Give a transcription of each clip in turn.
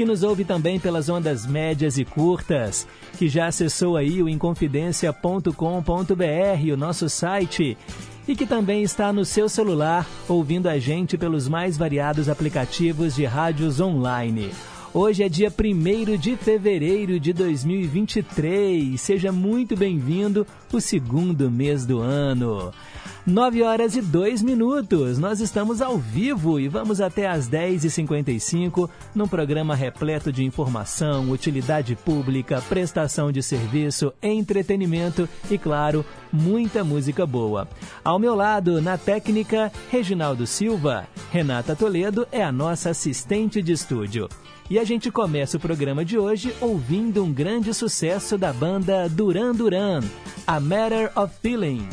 que nos ouve também pelas ondas médias e curtas, que já acessou aí o inconfidencia.com.br, o nosso site, e que também está no seu celular ouvindo a gente pelos mais variados aplicativos de rádios online. Hoje é dia 1 de fevereiro de 2023. Seja muito bem-vindo, o segundo mês do ano. 9 horas e 2 minutos. Nós estamos ao vivo e vamos até às 10h55 num programa repleto de informação, utilidade pública, prestação de serviço, entretenimento e, claro, muita música boa. Ao meu lado, na técnica, Reginaldo Silva. Renata Toledo é a nossa assistente de estúdio. E a gente começa o programa de hoje ouvindo um grande sucesso da banda Duran Duran, A Matter of Feeling.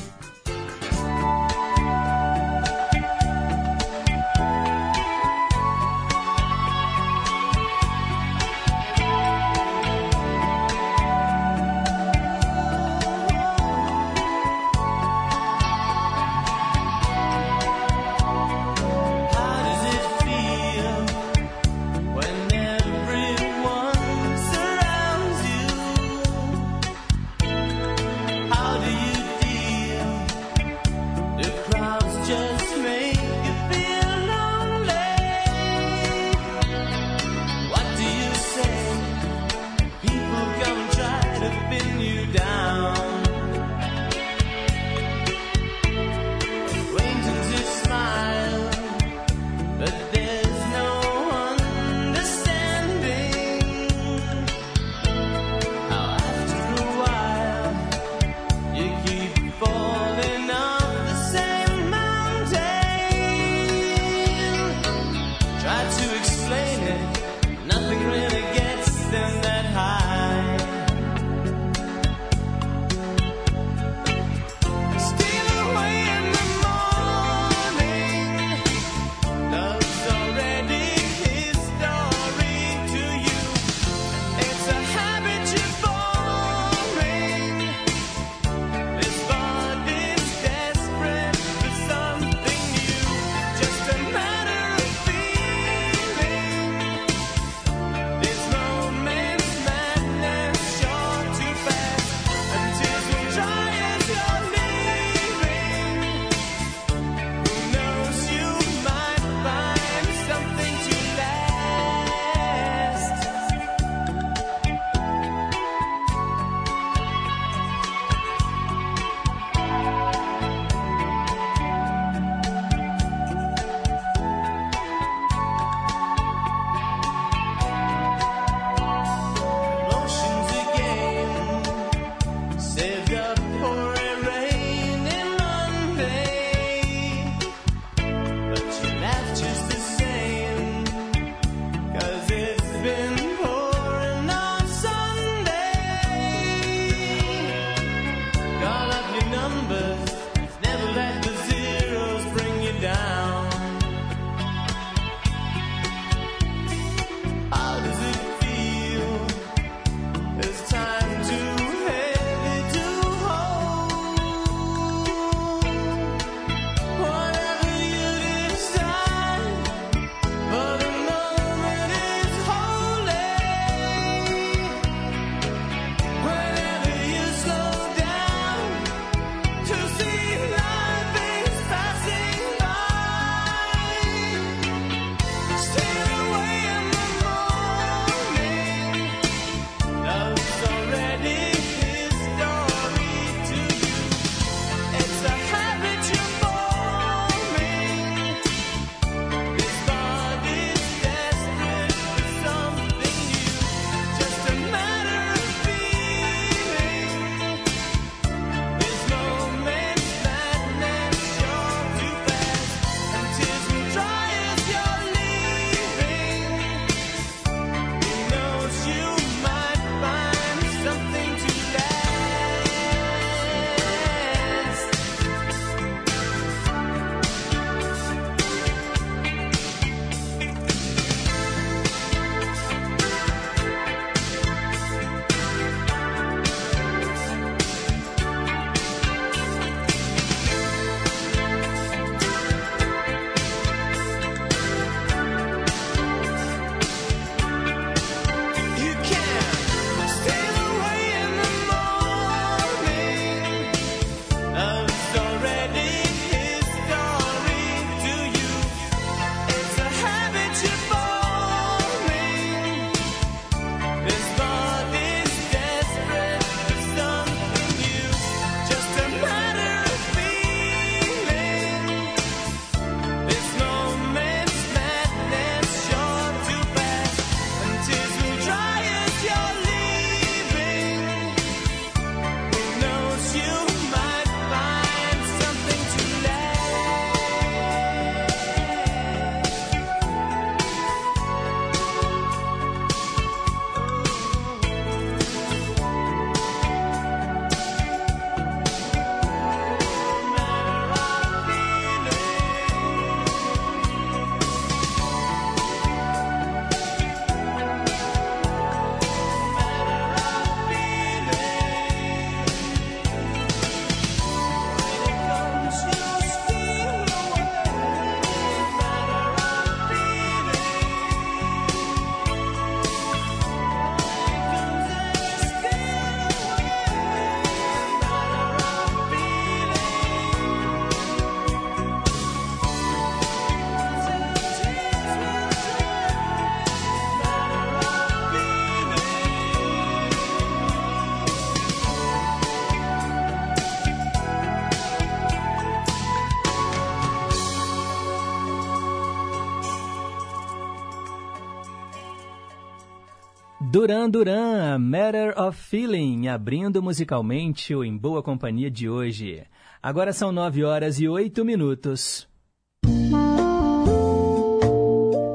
Duran Duran, a Matter of Feeling, abrindo musicalmente o Em Boa Companhia de hoje. Agora são nove horas e oito minutos.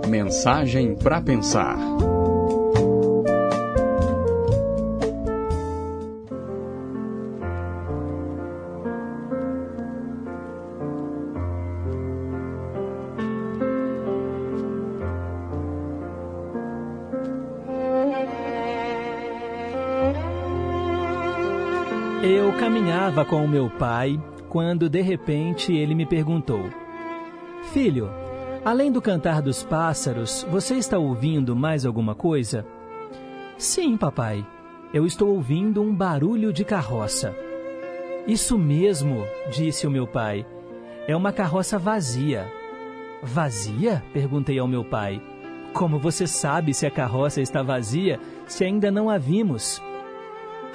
Mensagem para pensar. Caminhava com o meu pai quando de repente ele me perguntou: Filho, além do cantar dos pássaros, você está ouvindo mais alguma coisa? Sim, papai. Eu estou ouvindo um barulho de carroça. Isso mesmo, disse o meu pai. É uma carroça vazia. Vazia? perguntei ao meu pai. Como você sabe se a carroça está vazia se ainda não a vimos?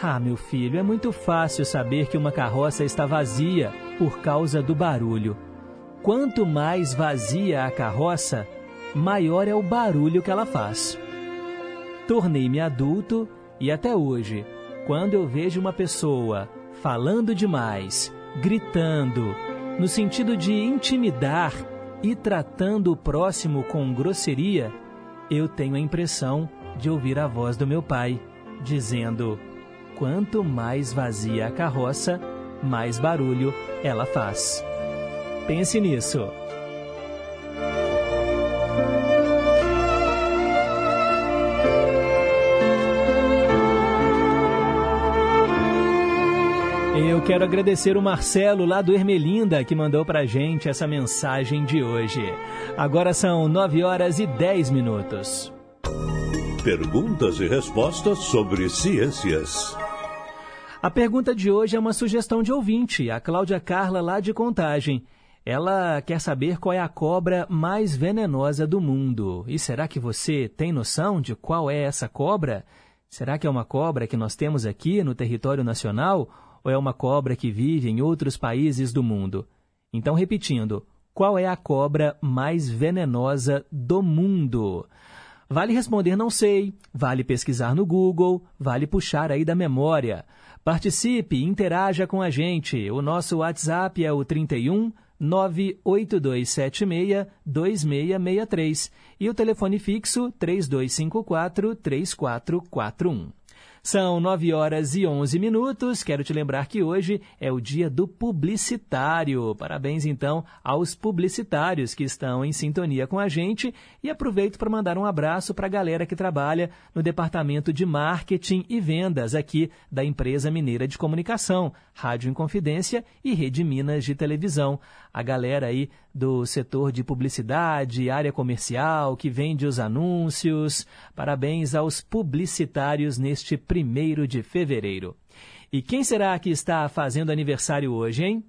Ah, meu filho, é muito fácil saber que uma carroça está vazia por causa do barulho. Quanto mais vazia a carroça, maior é o barulho que ela faz. Tornei-me adulto e até hoje, quando eu vejo uma pessoa falando demais, gritando, no sentido de intimidar e tratando o próximo com grosseria, eu tenho a impressão de ouvir a voz do meu pai, dizendo: quanto mais vazia a carroça, mais barulho ela faz. Pense nisso. Eu quero agradecer o Marcelo lá do Ermelinda que mandou pra gente essa mensagem de hoje. Agora são 9 horas e 10 minutos. Perguntas e respostas sobre ciências. A pergunta de hoje é uma sugestão de ouvinte, a Cláudia Carla, lá de Contagem. Ela quer saber qual é a cobra mais venenosa do mundo. E será que você tem noção de qual é essa cobra? Será que é uma cobra que nós temos aqui no território nacional ou é uma cobra que vive em outros países do mundo? Então, repetindo, qual é a cobra mais venenosa do mundo? Vale responder não sei, vale pesquisar no Google, vale puxar aí da memória. Participe, interaja com a gente. O nosso WhatsApp é o 31 98276 2663 e o telefone fixo 3254 3441. São 9 horas e 11 minutos. Quero te lembrar que hoje é o dia do publicitário. Parabéns, então, aos publicitários que estão em sintonia com a gente. E aproveito para mandar um abraço para a galera que trabalha no departamento de marketing e vendas aqui da empresa mineira de comunicação, Rádio Inconfidência e Rede Minas de televisão. A galera aí do setor de publicidade, área comercial, que vende os anúncios. Parabéns aos publicitários neste primeiro de fevereiro. E quem será que está fazendo aniversário hoje, hein?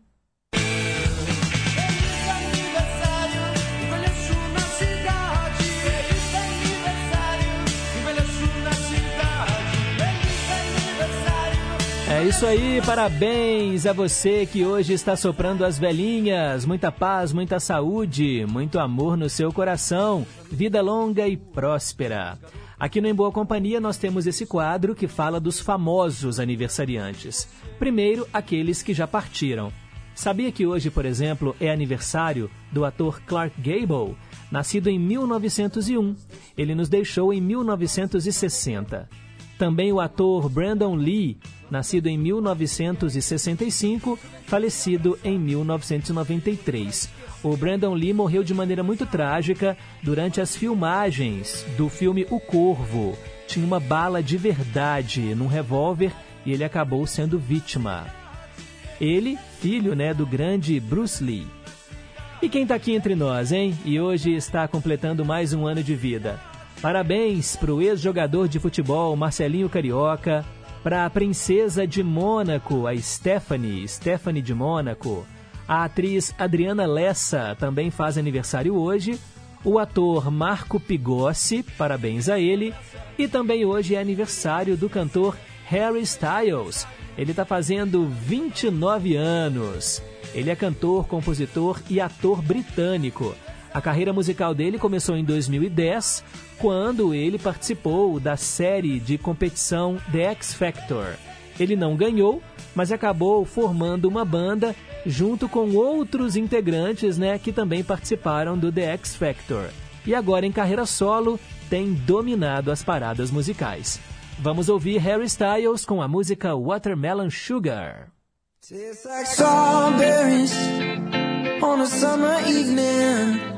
Isso aí, parabéns a você que hoje está soprando as velhinhas. Muita paz, muita saúde, muito amor no seu coração, vida longa e próspera. Aqui no Em Boa Companhia nós temos esse quadro que fala dos famosos aniversariantes. Primeiro, aqueles que já partiram. Sabia que hoje, por exemplo, é aniversário do ator Clark Gable, nascido em 1901. Ele nos deixou em 1960. Também o ator Brandon Lee, nascido em 1965, falecido em 1993. O Brandon Lee morreu de maneira muito trágica durante as filmagens do filme O Corvo. Tinha uma bala de verdade num revólver e ele acabou sendo vítima. Ele, filho né, do grande Bruce Lee. E quem está aqui entre nós, hein? E hoje está completando mais um ano de vida. Parabéns para o ex-jogador de futebol Marcelinho Carioca, para a princesa de Mônaco, a Stephanie, Stephanie de Mônaco. A atriz Adriana Lessa também faz aniversário hoje. O ator Marco Pigossi, parabéns a ele. E também hoje é aniversário do cantor Harry Styles. Ele está fazendo 29 anos. Ele é cantor, compositor e ator britânico. A carreira musical dele começou em 2010, quando ele participou da série de competição The X Factor. Ele não ganhou, mas acabou formando uma banda junto com outros integrantes, né, que também participaram do The X Factor. E agora em carreira solo tem dominado as paradas musicais. Vamos ouvir Harry Styles com a música Watermelon Sugar. Tastes like strawberries on a summer evening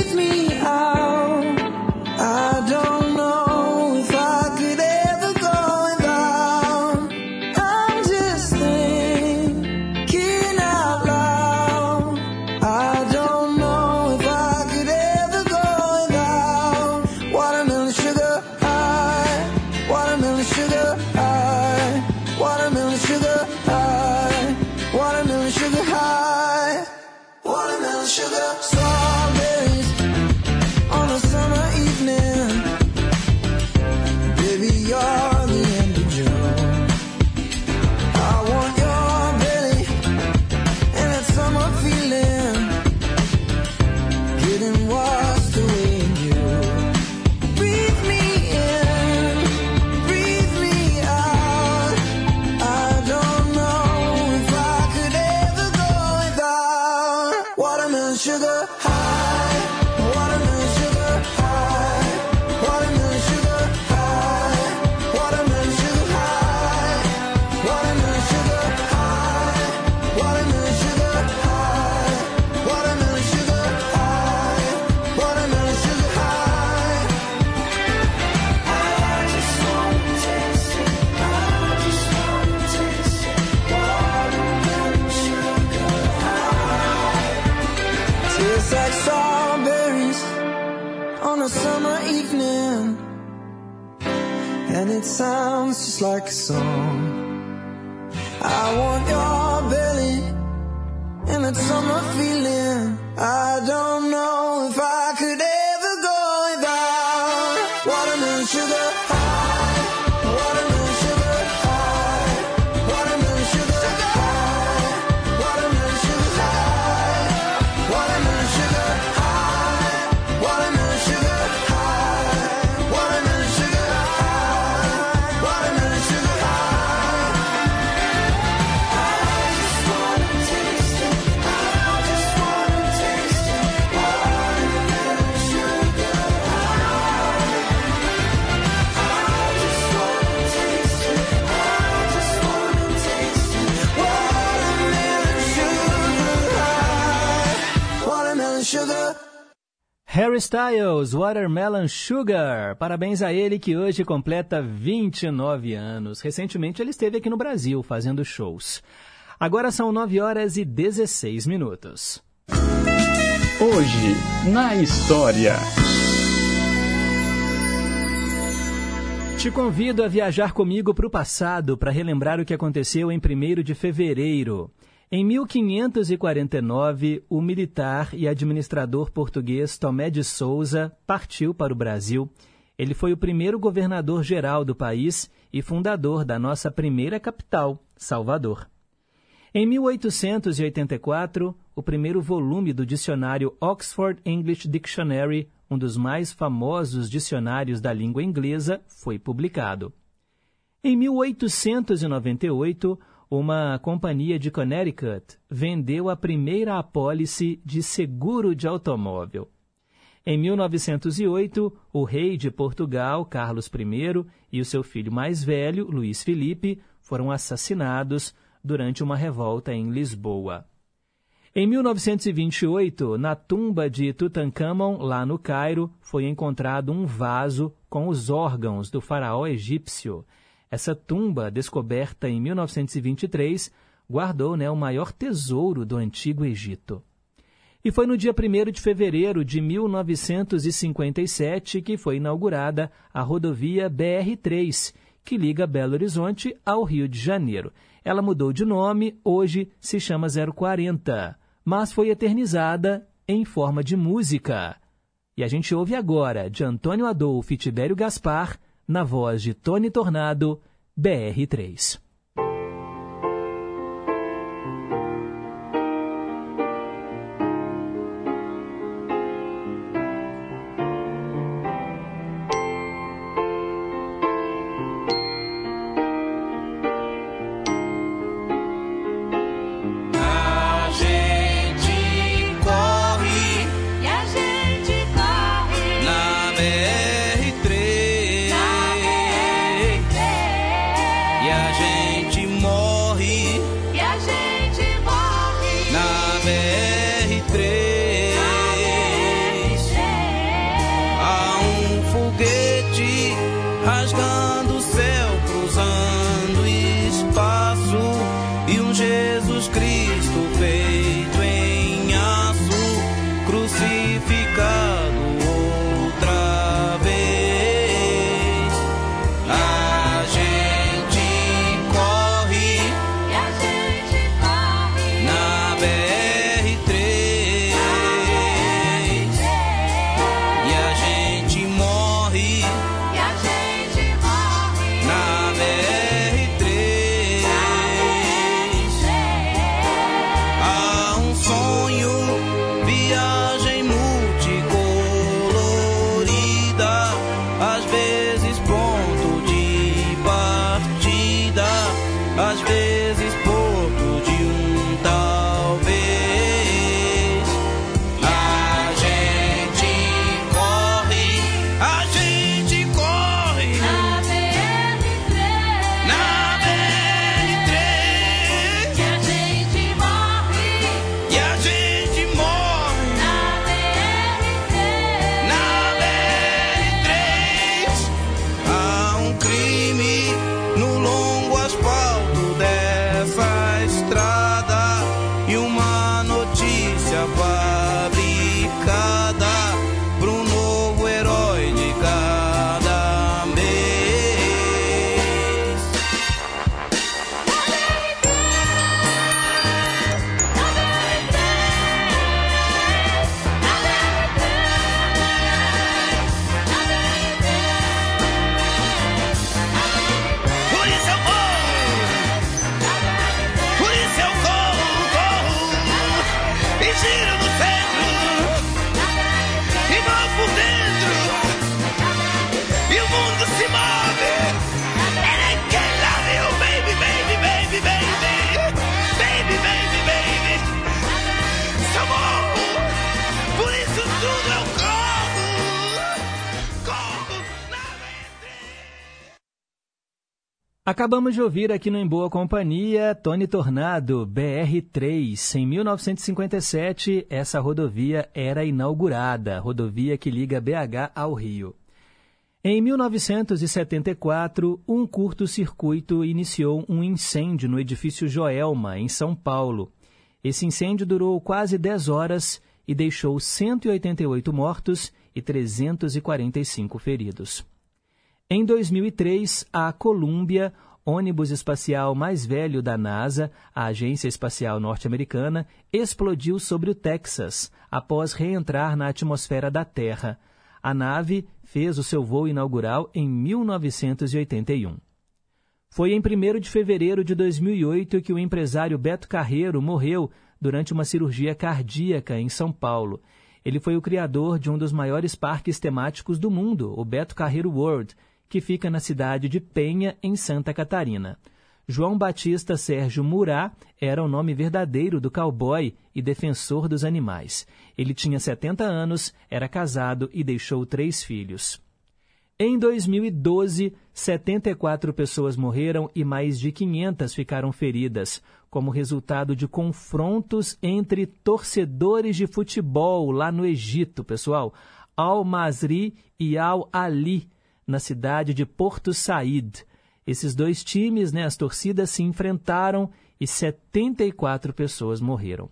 just like a song. Harry Styles, Watermelon Sugar. Parabéns a ele que hoje completa 29 anos. Recentemente ele esteve aqui no Brasil fazendo shows. Agora são 9 horas e 16 minutos. Hoje, na história. Te convido a viajar comigo para o passado para relembrar o que aconteceu em 1 de fevereiro. Em 1549, o militar e administrador português Tomé de Souza partiu para o Brasil. Ele foi o primeiro governador-geral do país e fundador da nossa primeira capital, Salvador. Em 1884, o primeiro volume do dicionário Oxford English Dictionary, um dos mais famosos dicionários da língua inglesa, foi publicado. Em 1898, uma companhia de Connecticut vendeu a primeira apólice de seguro de automóvel. Em 1908, o rei de Portugal, Carlos I, e o seu filho mais velho, Luís Felipe, foram assassinados durante uma revolta em Lisboa. Em 1928, na tumba de Tutankhamon, lá no Cairo, foi encontrado um vaso com os órgãos do faraó egípcio essa tumba, descoberta em 1923, guardou né, o maior tesouro do Antigo Egito. E foi no dia 1 de fevereiro de 1957 que foi inaugurada a rodovia BR-3, que liga Belo Horizonte ao Rio de Janeiro. Ela mudou de nome, hoje se chama 040. mas foi eternizada em forma de música. E a gente ouve agora de Antônio Adolfo e Tibério Gaspar, na voz de Tony Tornado, BR3. me Acabamos de ouvir aqui no Em Boa Companhia Tony Tornado, BR-3. Em 1957, essa rodovia era inaugurada, rodovia que liga BH ao Rio. Em 1974, um curto-circuito iniciou um incêndio no edifício Joelma, em São Paulo. Esse incêndio durou quase 10 horas e deixou 188 mortos e 345 feridos. Em 2003, a Columbia, ônibus espacial mais velho da NASA, a agência espacial norte-americana, explodiu sobre o Texas após reentrar na atmosfera da Terra. A nave fez o seu voo inaugural em 1981. Foi em 1 de fevereiro de 2008 que o empresário Beto Carreiro morreu durante uma cirurgia cardíaca em São Paulo. Ele foi o criador de um dos maiores parques temáticos do mundo, o Beto Carreiro World, que fica na cidade de Penha, em Santa Catarina. João Batista Sérgio Murá era o nome verdadeiro do cowboy e defensor dos animais. Ele tinha 70 anos, era casado e deixou três filhos. Em 2012, 74 pessoas morreram e mais de 500 ficaram feridas, como resultado de confrontos entre torcedores de futebol lá no Egito, pessoal. Al-Masri e Al-Ali, na cidade de Porto Said. Esses dois times, né, as torcidas se enfrentaram e 74 pessoas morreram.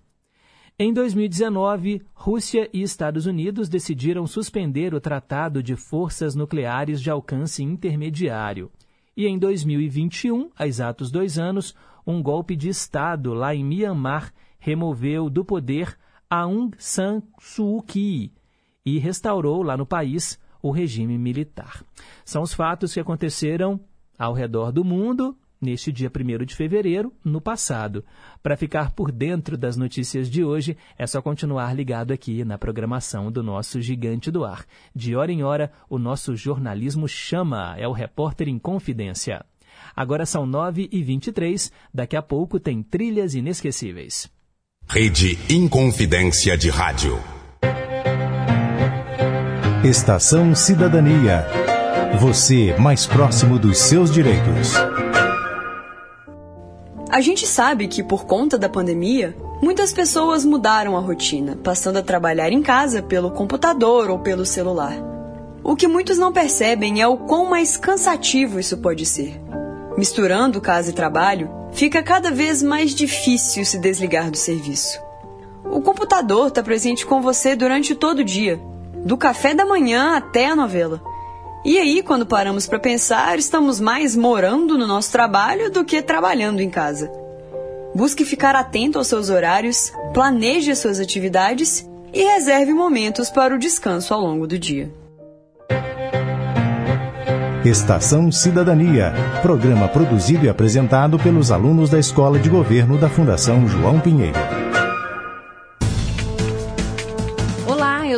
Em 2019, Rússia e Estados Unidos decidiram suspender o Tratado de Forças Nucleares de Alcance Intermediário. E em 2021, há exatos dois anos, um golpe de Estado lá em Myanmar removeu do poder Aung San Suu Kyi e restaurou lá no país o regime militar. São os fatos que aconteceram ao redor do mundo neste dia 1 de fevereiro, no passado. Para ficar por dentro das notícias de hoje, é só continuar ligado aqui na programação do nosso Gigante do Ar. De hora em hora, o nosso jornalismo chama, é o Repórter em Confidência. Agora são 9h23, daqui a pouco tem trilhas inesquecíveis. Rede Inconfidência de Rádio. Estação Cidadania. Você mais próximo dos seus direitos. A gente sabe que, por conta da pandemia, muitas pessoas mudaram a rotina, passando a trabalhar em casa pelo computador ou pelo celular. O que muitos não percebem é o quão mais cansativo isso pode ser. Misturando casa e trabalho, fica cada vez mais difícil se desligar do serviço. O computador está presente com você durante todo o dia, do café da manhã até a novela. E aí, quando paramos para pensar, estamos mais morando no nosso trabalho do que trabalhando em casa. Busque ficar atento aos seus horários, planeje as suas atividades e reserve momentos para o descanso ao longo do dia. Estação Cidadania, programa produzido e apresentado pelos alunos da Escola de Governo da Fundação João Pinheiro.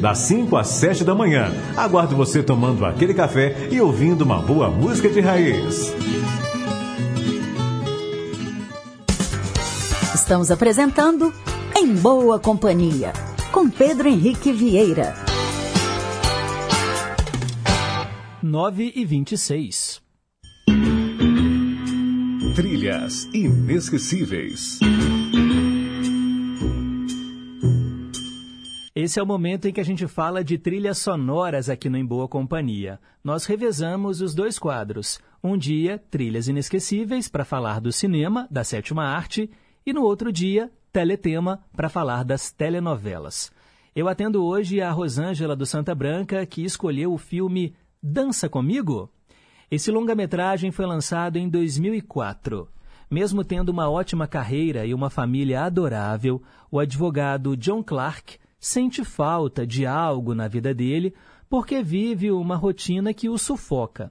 das 5 às 7 da manhã. Aguardo você tomando aquele café e ouvindo uma boa música de raiz. Estamos apresentando Em Boa Companhia, com Pedro Henrique Vieira. 9 e 26. Trilhas inesquecíveis. Esse é o momento em que a gente fala de trilhas sonoras aqui no Em Boa Companhia. Nós revezamos os dois quadros. Um dia, trilhas inesquecíveis para falar do cinema, da sétima arte, e no outro dia, teletema para falar das telenovelas. Eu atendo hoje a Rosângela do Santa Branca, que escolheu o filme Dança Comigo? Esse longa-metragem foi lançado em 2004. Mesmo tendo uma ótima carreira e uma família adorável, o advogado John Clark sente falta de algo na vida dele porque vive uma rotina que o sufoca.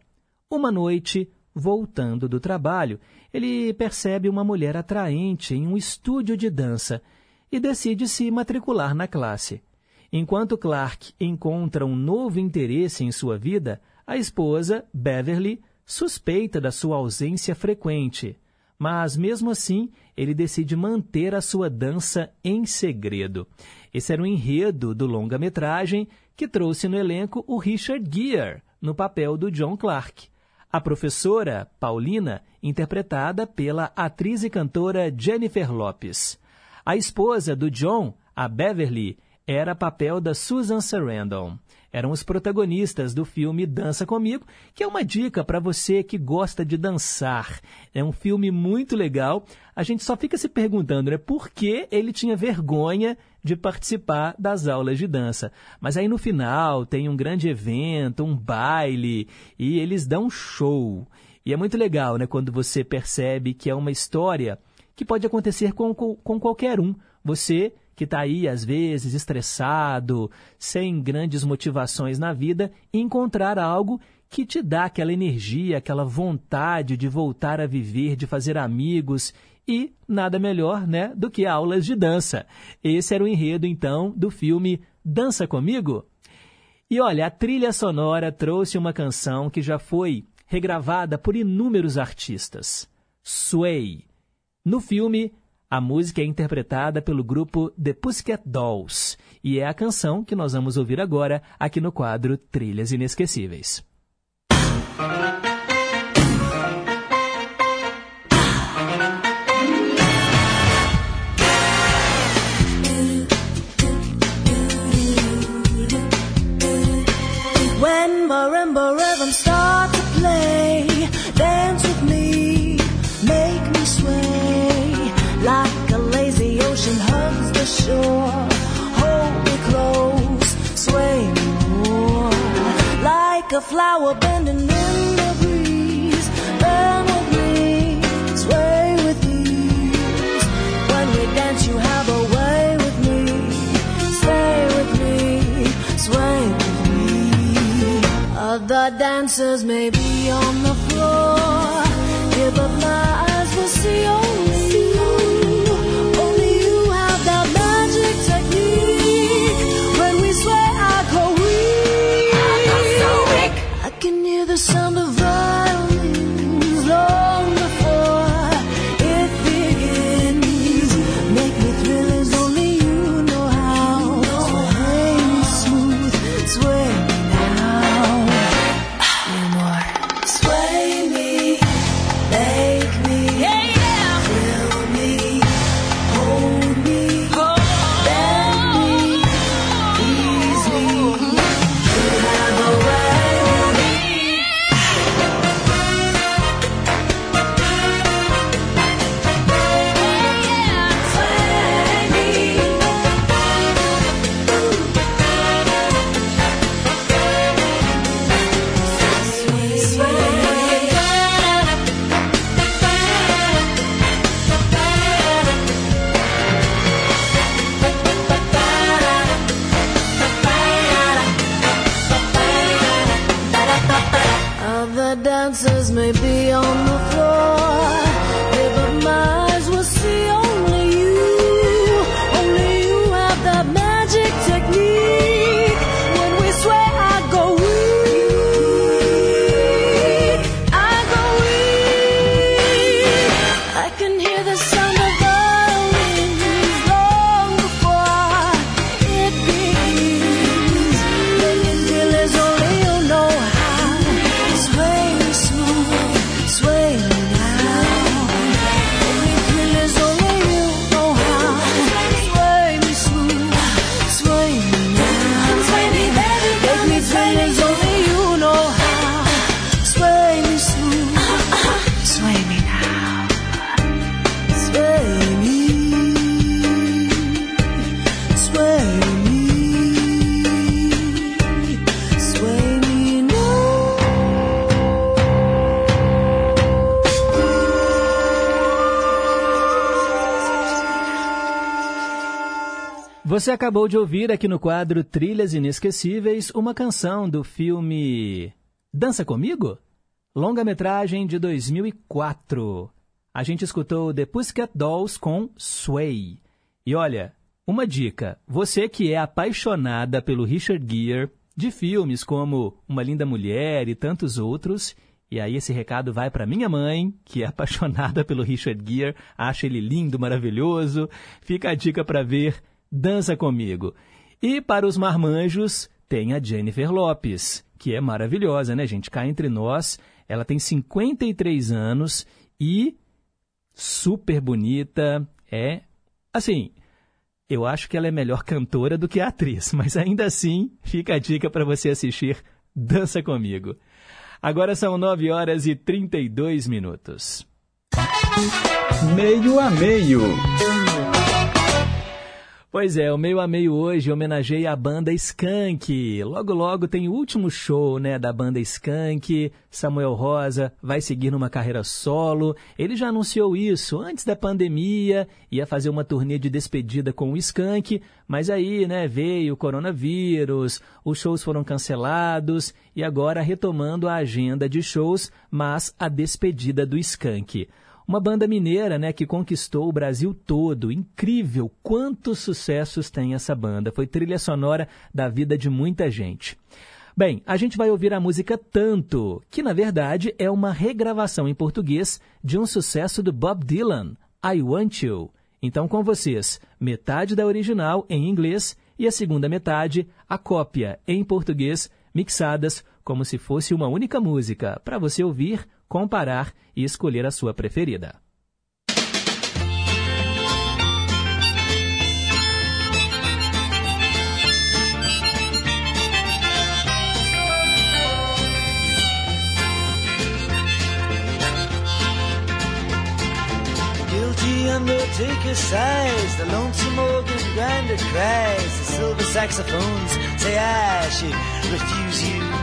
Uma noite, voltando do trabalho, ele percebe uma mulher atraente em um estúdio de dança e decide se matricular na classe. Enquanto Clark encontra um novo interesse em sua vida, a esposa, Beverly, suspeita da sua ausência frequente. Mas, mesmo assim, ele decide manter a sua dança em segredo. Esse era o enredo do longa-metragem que trouxe no elenco o Richard Gere, no papel do John Clark. A professora, Paulina, interpretada pela atriz e cantora Jennifer Lopes. A esposa do John, a Beverly, era papel da Susan Sarandon eram os protagonistas do filme Dança Comigo, que é uma dica para você que gosta de dançar. É um filme muito legal. A gente só fica se perguntando né, por que ele tinha vergonha de participar das aulas de dança. Mas aí no final tem um grande evento, um baile, e eles dão show. E é muito legal né, quando você percebe que é uma história que pode acontecer com, com, com qualquer um. Você que está aí, às vezes, estressado, sem grandes motivações na vida, encontrar algo que te dá aquela energia, aquela vontade de voltar a viver, de fazer amigos e nada melhor, né, do que aulas de dança. Esse era o enredo então do filme Dança comigo. E olha, a trilha sonora trouxe uma canção que já foi regravada por inúmeros artistas. Sway. No filme, a música é interpretada pelo grupo The Pussycat Dolls e é a canção que nós vamos ouvir agora aqui no quadro Trilhas Inesquecíveis. When marimba rhythms start to play, dance with me, make me sway. Like a lazy ocean hugs the shore. Hold me close, sway me more. Like a flower bending in Other dancers may be on the floor. Here, but my eyes will see only Você acabou de ouvir aqui no quadro Trilhas Inesquecíveis uma canção do filme Dança Comigo? Longa-metragem de 2004. A gente escutou The Pussycat Dolls com Sway. E olha, uma dica: você que é apaixonada pelo Richard Gere, de filmes como Uma Linda Mulher e tantos outros, e aí esse recado vai para minha mãe, que é apaixonada pelo Richard Gere, acha ele lindo, maravilhoso. Fica a dica para ver Dança Comigo. E para os marmanjos, tem a Jennifer Lopes, que é maravilhosa, né, gente? Cá entre nós, ela tem 53 anos e super bonita. É, assim, eu acho que ela é melhor cantora do que atriz, mas ainda assim, fica a dica para você assistir Dança Comigo. Agora são 9 horas e 32 minutos. Meio a meio. Pois é, o meio a meio hoje homenageia a banda Skank. Logo logo tem o último show, né, da banda Skank. Samuel Rosa vai seguir numa carreira solo. Ele já anunciou isso antes da pandemia, ia fazer uma turnê de despedida com o Skank, mas aí, né, veio o coronavírus, os shows foram cancelados e agora retomando a agenda de shows, mas a despedida do Skank. Uma banda mineira, né, que conquistou o Brasil todo. Incrível quantos sucessos tem essa banda. Foi trilha sonora da vida de muita gente. Bem, a gente vai ouvir a música Tanto, que na verdade é uma regravação em português de um sucesso do Bob Dylan, I Want You. Então, com vocês, metade da original em inglês e a segunda metade, a cópia em português, mixadas como se fosse uma única música, para você ouvir comparar e escolher a sua preferida. Undertaker sighs, the lonesome organ grinder cries, the silver saxophones say I should refuse you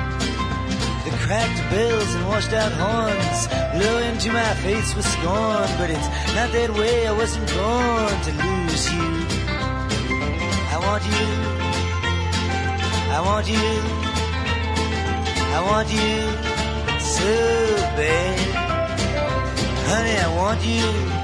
cracked bells and washed out horns blow into my face with scorn. But it's not that way, I wasn't born to lose you. I want you, I want you, I want you so bad. Honey, I want you.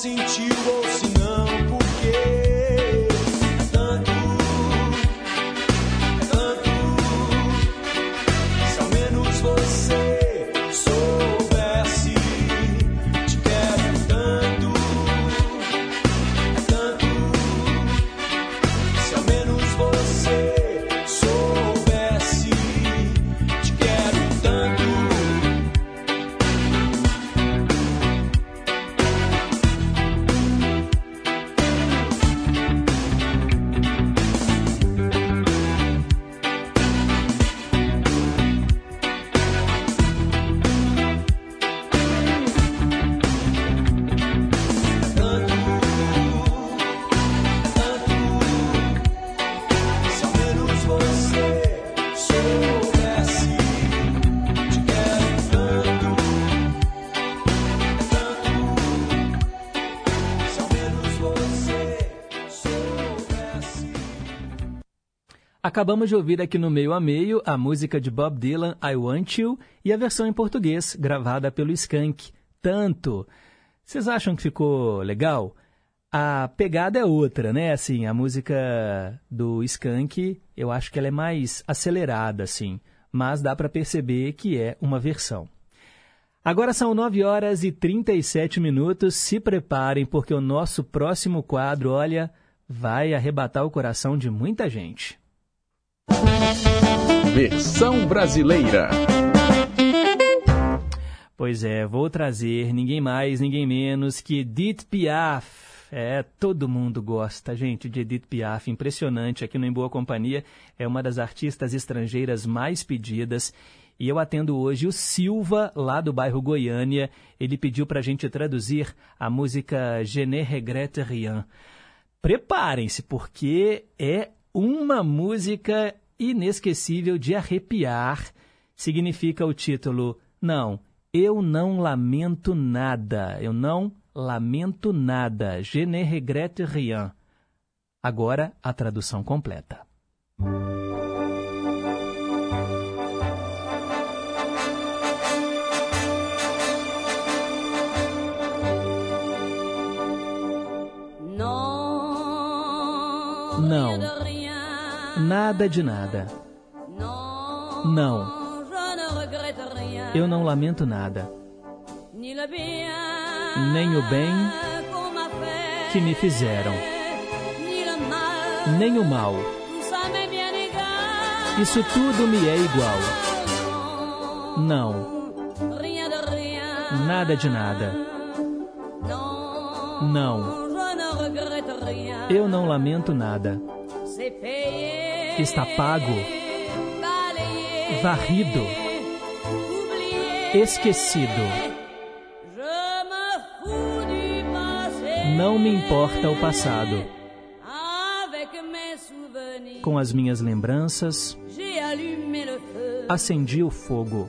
sentir. Acabamos de ouvir aqui no meio a meio a música de Bob Dylan, I Want You, e a versão em português, gravada pelo Skank, Tanto. Vocês acham que ficou legal? A pegada é outra, né? Assim, a música do Skank, eu acho que ela é mais acelerada, assim, mas dá para perceber que é uma versão. Agora são 9 horas e 37 minutos. Se preparem, porque o nosso próximo quadro, olha, vai arrebatar o coração de muita gente. Versão brasileira. Pois é, vou trazer ninguém mais, ninguém menos que Edith Piaf. É, todo mundo gosta, gente, de Edith Piaf. Impressionante. Aqui no Em Boa Companhia é uma das artistas estrangeiras mais pedidas. E eu atendo hoje o Silva, lá do bairro Goiânia. Ele pediu para a gente traduzir a música Je ne regrette rien. Preparem-se, porque é uma música inesquecível de arrepiar. Significa o título Não, eu não lamento nada. Eu não lamento nada. Je ne regrette rien. Agora a tradução completa. Não. Nada de nada. Não. Eu não lamento nada. Nem o bem que me fizeram. Nem o mal. Isso tudo me é igual. Não. Nada de nada. Não. Eu não lamento nada. Está pago, varrido, esquecido. Não me importa o passado. Com as minhas lembranças, acendi o fogo.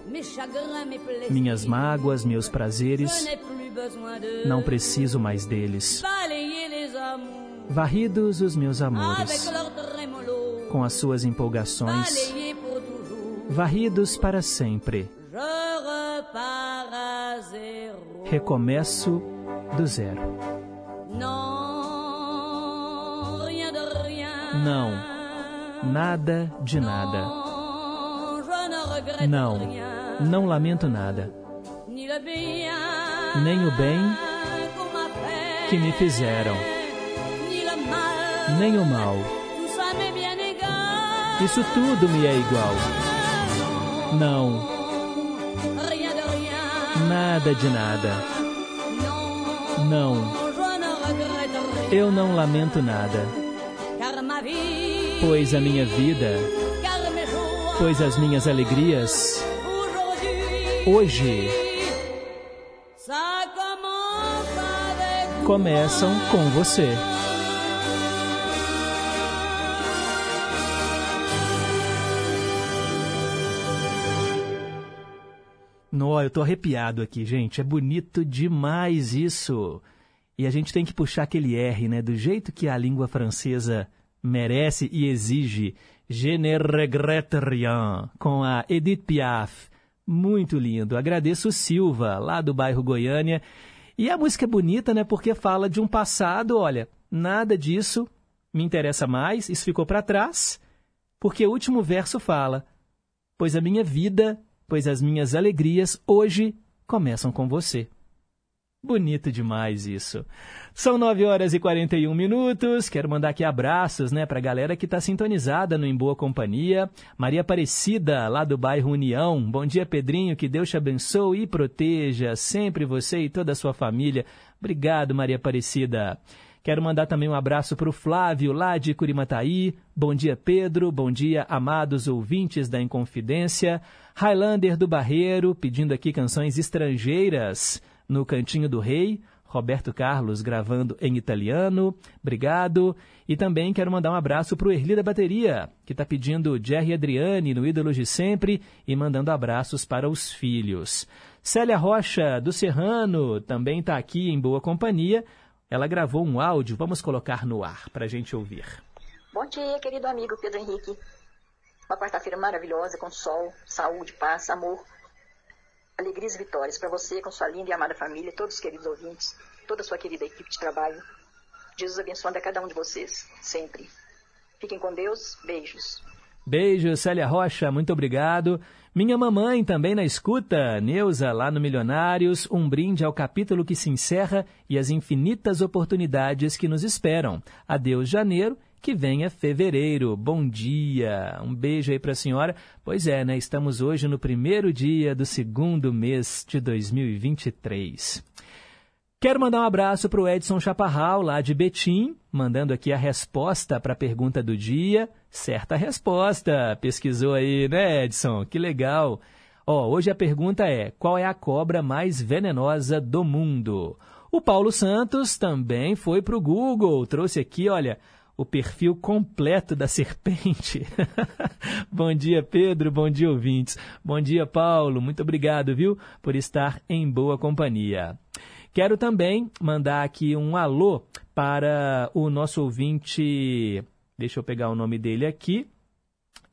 Minhas mágoas, meus prazeres, não preciso mais deles. Varridos os meus amores, com as suas empolgações, varridos para sempre. Recomeço do zero. Não, nada de nada. Não, não lamento nada. Nem o bem que me fizeram nem o mal. Isso tudo me é igual. Não. Nada de nada. Não. Eu não lamento nada. Pois a minha vida, pois as minhas alegrias, hoje começam com você. No, eu tô arrepiado aqui, gente. É bonito demais isso. E a gente tem que puxar aquele R, né? Do jeito que a língua francesa merece e exige. Je ne regrette rien. Com a Edith Piaf. Muito lindo. Agradeço o Silva, lá do bairro Goiânia. E a música é bonita, né? Porque fala de um passado, olha, nada disso me interessa mais, isso ficou para trás, porque o último verso fala: Pois a minha vida pois as minhas alegrias hoje começam com você. Bonito demais isso. São 9 horas e 41 minutos. Quero mandar aqui abraços né, para a galera que está sintonizada no Em Boa Companhia. Maria Aparecida, lá do bairro União. Bom dia, Pedrinho. Que Deus te abençoe e proteja sempre você e toda a sua família. Obrigado, Maria Aparecida. Quero mandar também um abraço para o Flávio, lá de Curimataí. Bom dia, Pedro. Bom dia, amados ouvintes da Inconfidência. Highlander do Barreiro, pedindo aqui canções estrangeiras no Cantinho do Rei. Roberto Carlos gravando em italiano. Obrigado. E também quero mandar um abraço para o Erli da Bateria, que está pedindo Jerry Adriane no Ídolos de Sempre e mandando abraços para os filhos. Célia Rocha, do Serrano, também está aqui em boa companhia ela gravou um áudio, vamos colocar no ar para a gente ouvir. Bom dia, querido amigo Pedro Henrique. Uma quarta-feira maravilhosa, com sol, saúde, paz, amor, alegrias e vitórias para você, com sua linda e amada família, todos os queridos ouvintes, toda a sua querida equipe de trabalho. Jesus abençoando a cada um de vocês, sempre. Fiquem com Deus. Beijos. Beijo, Célia Rocha, muito obrigado. Minha mamãe também na escuta, Neuza, lá no Milionários, um brinde ao capítulo que se encerra e as infinitas oportunidades que nos esperam. Adeus, janeiro, que venha fevereiro. Bom dia, um beijo aí para a senhora. Pois é, né? Estamos hoje no primeiro dia do segundo mês de 2023. Quero mandar um abraço para o Edson Chaparral, lá de Betim, mandando aqui a resposta para a pergunta do dia. Certa resposta. Pesquisou aí, né, Edson? Que legal. Ó, hoje a pergunta é: qual é a cobra mais venenosa do mundo? O Paulo Santos também foi para o Google, trouxe aqui, olha, o perfil completo da serpente. bom dia, Pedro. Bom dia, ouvintes. Bom dia, Paulo. Muito obrigado, viu, por estar em boa companhia. Quero também mandar aqui um alô para o nosso ouvinte, deixa eu pegar o nome dele aqui,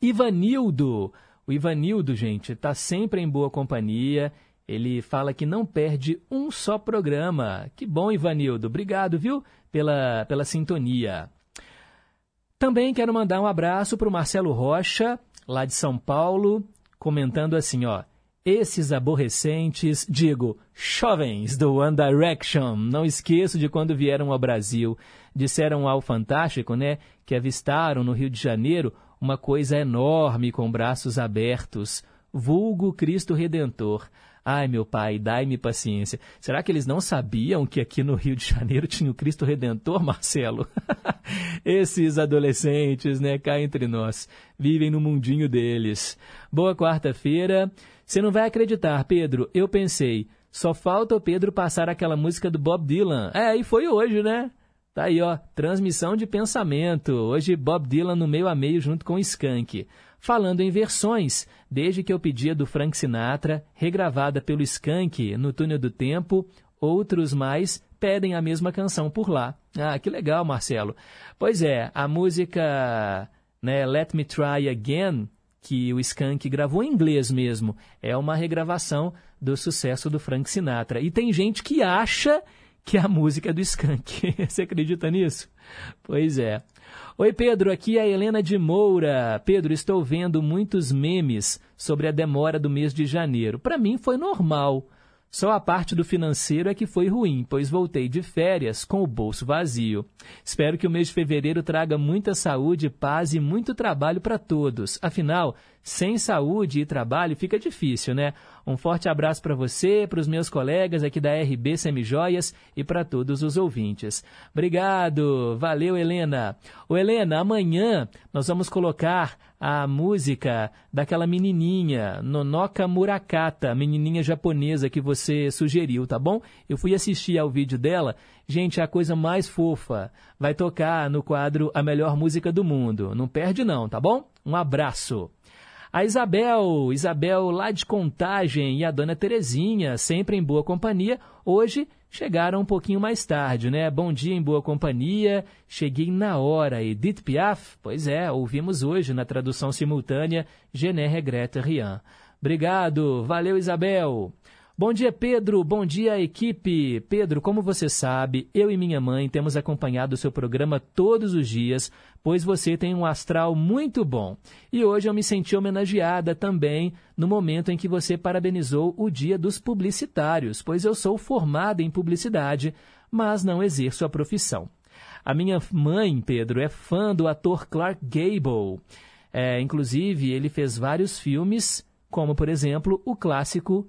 Ivanildo. O Ivanildo, gente, está sempre em boa companhia. Ele fala que não perde um só programa. Que bom, Ivanildo. Obrigado, viu, pela, pela sintonia. Também quero mandar um abraço para o Marcelo Rocha, lá de São Paulo, comentando assim, ó. Esses aborrecentes, digo, jovens do One Direction, não esqueço de quando vieram ao Brasil. Disseram ao Fantástico, né, que avistaram no Rio de Janeiro uma coisa enorme com braços abertos, vulgo Cristo Redentor. Ai, meu pai, dai-me paciência. Será que eles não sabiam que aqui no Rio de Janeiro tinha o Cristo Redentor, Marcelo? Esses adolescentes, né, cá entre nós, vivem no mundinho deles. Boa quarta-feira. Você não vai acreditar, Pedro. Eu pensei, só falta o Pedro passar aquela música do Bob Dylan. É, e foi hoje, né? Tá aí, ó, transmissão de pensamento. Hoje Bob Dylan no meio a meio junto com Skank. Falando em versões, desde que eu pedia do Frank Sinatra, regravada pelo Skank no Túnel do Tempo, outros mais pedem a mesma canção por lá. Ah, que legal, Marcelo. Pois é, a música né, Let Me Try Again que o Skank gravou em inglês mesmo. É uma regravação do sucesso do Frank Sinatra. E tem gente que acha que é a música é do Skank. Você acredita nisso? Pois é. Oi, Pedro, aqui é a Helena de Moura. Pedro, estou vendo muitos memes sobre a demora do mês de janeiro. Para mim foi normal. Só a parte do financeiro é que foi ruim, pois voltei de férias com o bolso vazio. Espero que o mês de fevereiro traga muita saúde, paz e muito trabalho para todos. Afinal, sem saúde e trabalho fica difícil, né? Um forte abraço para você, para os meus colegas aqui da RB Semijoias e para todos os ouvintes. Obrigado, valeu Helena. Ô Helena, amanhã nós vamos colocar a música daquela menininha, Nonoka Murakata, menininha japonesa que você sugeriu, tá bom? Eu fui assistir ao vídeo dela, gente, é a coisa mais fofa. Vai tocar no quadro A Melhor Música do Mundo. Não perde não, tá bom? Um abraço. A Isabel, Isabel lá de Contagem e a dona Terezinha, sempre em boa companhia, hoje chegaram um pouquinho mais tarde, né? Bom dia em boa companhia, cheguei na hora. Edith Piaf? Pois é, ouvimos hoje na tradução simultânea Je ne regrette rien. Obrigado, valeu Isabel. Bom dia, Pedro. Bom dia, equipe. Pedro, como você sabe, eu e minha mãe temos acompanhado o seu programa todos os dias, pois você tem um astral muito bom. E hoje eu me senti homenageada também no momento em que você parabenizou o Dia dos Publicitários, pois eu sou formada em publicidade, mas não exerço a profissão. A minha mãe, Pedro, é fã do ator Clark Gable. É, inclusive, ele fez vários filmes, como, por exemplo, o clássico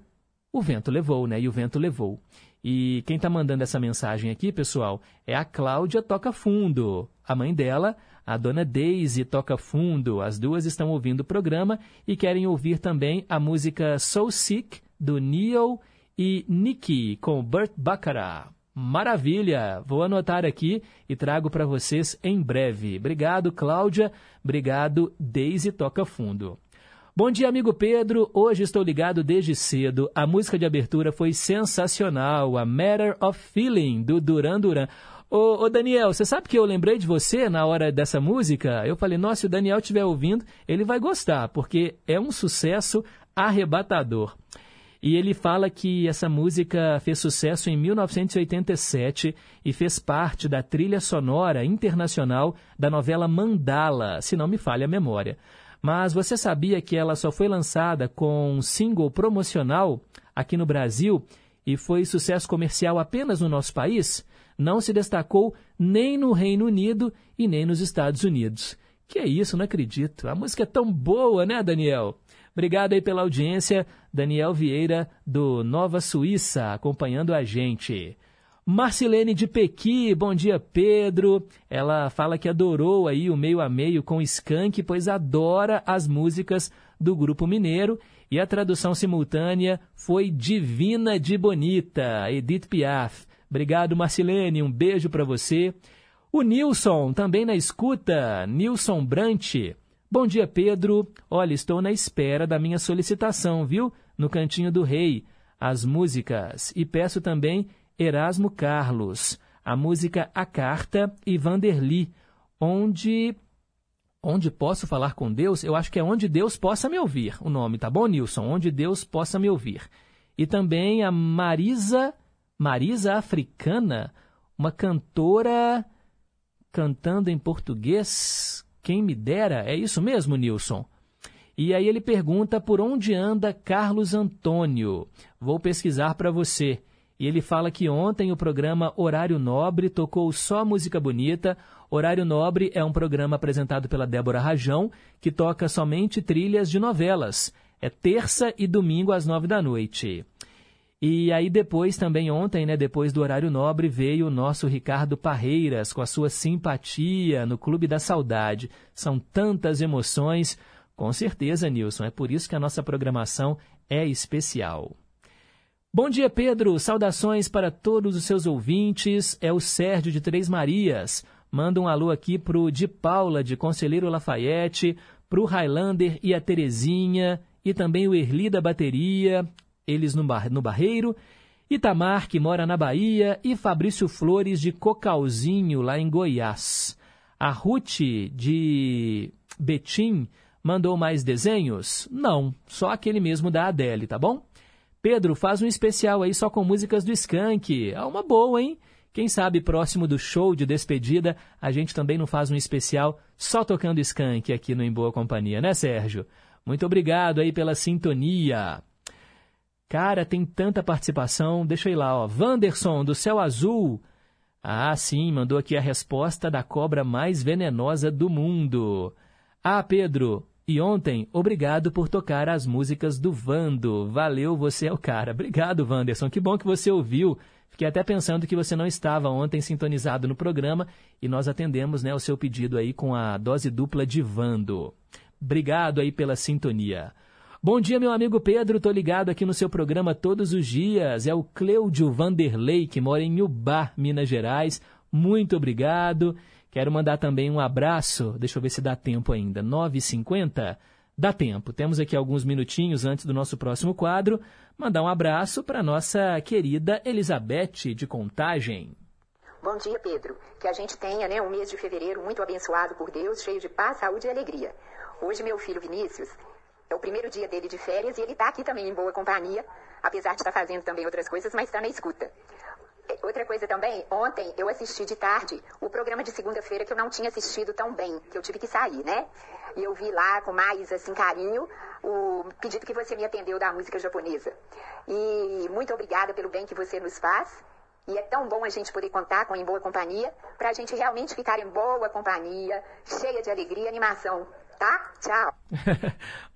o vento levou, né? E o vento levou. E quem está mandando essa mensagem aqui, pessoal, é a Cláudia Toca Fundo. A mãe dela, a dona Daisy Toca Fundo. As duas estão ouvindo o programa e querem ouvir também a música So Sick, do Neil e Nicky, com Burt Baccarat. Maravilha! Vou anotar aqui e trago para vocês em breve. Obrigado, Cláudia. Obrigado, Daisy Toca Fundo. Bom dia, amigo Pedro. Hoje estou ligado desde cedo. A música de abertura foi sensacional. A Matter of Feeling, do Duran Duran. Ô, ô, Daniel, você sabe que eu lembrei de você na hora dessa música? Eu falei, nossa, se o Daniel estiver ouvindo, ele vai gostar, porque é um sucesso arrebatador. E ele fala que essa música fez sucesso em 1987 e fez parte da trilha sonora internacional da novela Mandala, se não me falha a memória. Mas você sabia que ela só foi lançada com um single promocional aqui no Brasil e foi sucesso comercial apenas no nosso país? Não se destacou nem no Reino Unido e nem nos Estados Unidos. Que é isso, não acredito. A música é tão boa, né, Daniel? Obrigado aí pela audiência. Daniel Vieira, do Nova Suíça, acompanhando a gente. Marcilene de Pequi, bom dia Pedro. Ela fala que adorou aí o meio a meio com Skank, pois adora as músicas do grupo mineiro e a tradução simultânea foi Divina de Bonita, Edith Piaf. Obrigado Marcilene, um beijo para você. O Nilson, também na escuta, Nilson Brant. Bom dia, Pedro. Olha, estou na espera da minha solicitação, viu? No Cantinho do Rei, as músicas. E peço também Erasmo Carlos, a música A Carta e Vanderly, onde onde posso falar com Deus, eu acho que é onde Deus possa me ouvir. O nome, tá bom, Nilson? Onde Deus possa me ouvir. E também a Marisa, Marisa Africana, uma cantora cantando em português. Quem me dera, é isso mesmo, Nilson? E aí ele pergunta por onde anda Carlos Antônio. Vou pesquisar para você. E ele fala que ontem o programa Horário Nobre tocou só música bonita. Horário Nobre é um programa apresentado pela Débora Rajão, que toca somente trilhas de novelas. É terça e domingo às nove da noite. E aí depois, também ontem, né, depois do horário nobre, veio o nosso Ricardo Parreiras com a sua simpatia no Clube da Saudade. São tantas emoções. Com certeza, Nilson, é por isso que a nossa programação é especial. Bom dia, Pedro. Saudações para todos os seus ouvintes. É o Sérgio de Três Marias. Manda um alô aqui pro de Paula, de Conselheiro Lafayette, pro Highlander e a Terezinha, e também o Erli da Bateria, eles no, bar, no Barreiro, Itamar, que mora na Bahia, e Fabrício Flores, de Cocalzinho, lá em Goiás. A Ruth, de Betim, mandou mais desenhos? Não, só aquele mesmo da Adele, tá bom? Pedro, faz um especial aí só com músicas do Skank. É uma boa, hein? Quem sabe próximo do show de despedida, a gente também não faz um especial só tocando Skank aqui no Em Boa Companhia, né, Sérgio? Muito obrigado aí pela sintonia. Cara, tem tanta participação. Deixa eu ir lá, ó. Wanderson, do Céu Azul. Ah, sim, mandou aqui a resposta da cobra mais venenosa do mundo. Ah, Pedro, e ontem, obrigado por tocar as músicas do Vando. Valeu, você é o cara. Obrigado, Wanderson. Que bom que você ouviu. Fiquei até pensando que você não estava ontem sintonizado no programa e nós atendemos né, o seu pedido aí com a dose dupla de Vando. Obrigado aí pela sintonia. Bom dia, meu amigo Pedro. Tô ligado aqui no seu programa todos os dias. É o Cleudio Vanderlei, que mora em Ubá, Minas Gerais. Muito obrigado. Quero mandar também um abraço. Deixa eu ver se dá tempo ainda. 9h50? Dá tempo. Temos aqui alguns minutinhos antes do nosso próximo quadro. Mandar um abraço para nossa querida Elizabeth de Contagem. Bom dia, Pedro. Que a gente tenha né, um mês de fevereiro muito abençoado por Deus, cheio de paz, saúde e alegria. Hoje, meu filho Vinícius é o primeiro dia dele de férias e ele está aqui também em boa companhia, apesar de estar tá fazendo também outras coisas, mas está na escuta. Outra coisa também, ontem eu assisti de tarde o programa de segunda-feira que eu não tinha assistido tão bem, que eu tive que sair, né? E eu vi lá com mais, assim, carinho o pedido que você me atendeu da música japonesa. E muito obrigada pelo bem que você nos faz. E é tão bom a gente poder contar com Em Boa Companhia, para a gente realmente ficar em boa companhia, cheia de alegria e animação tá? Tchau.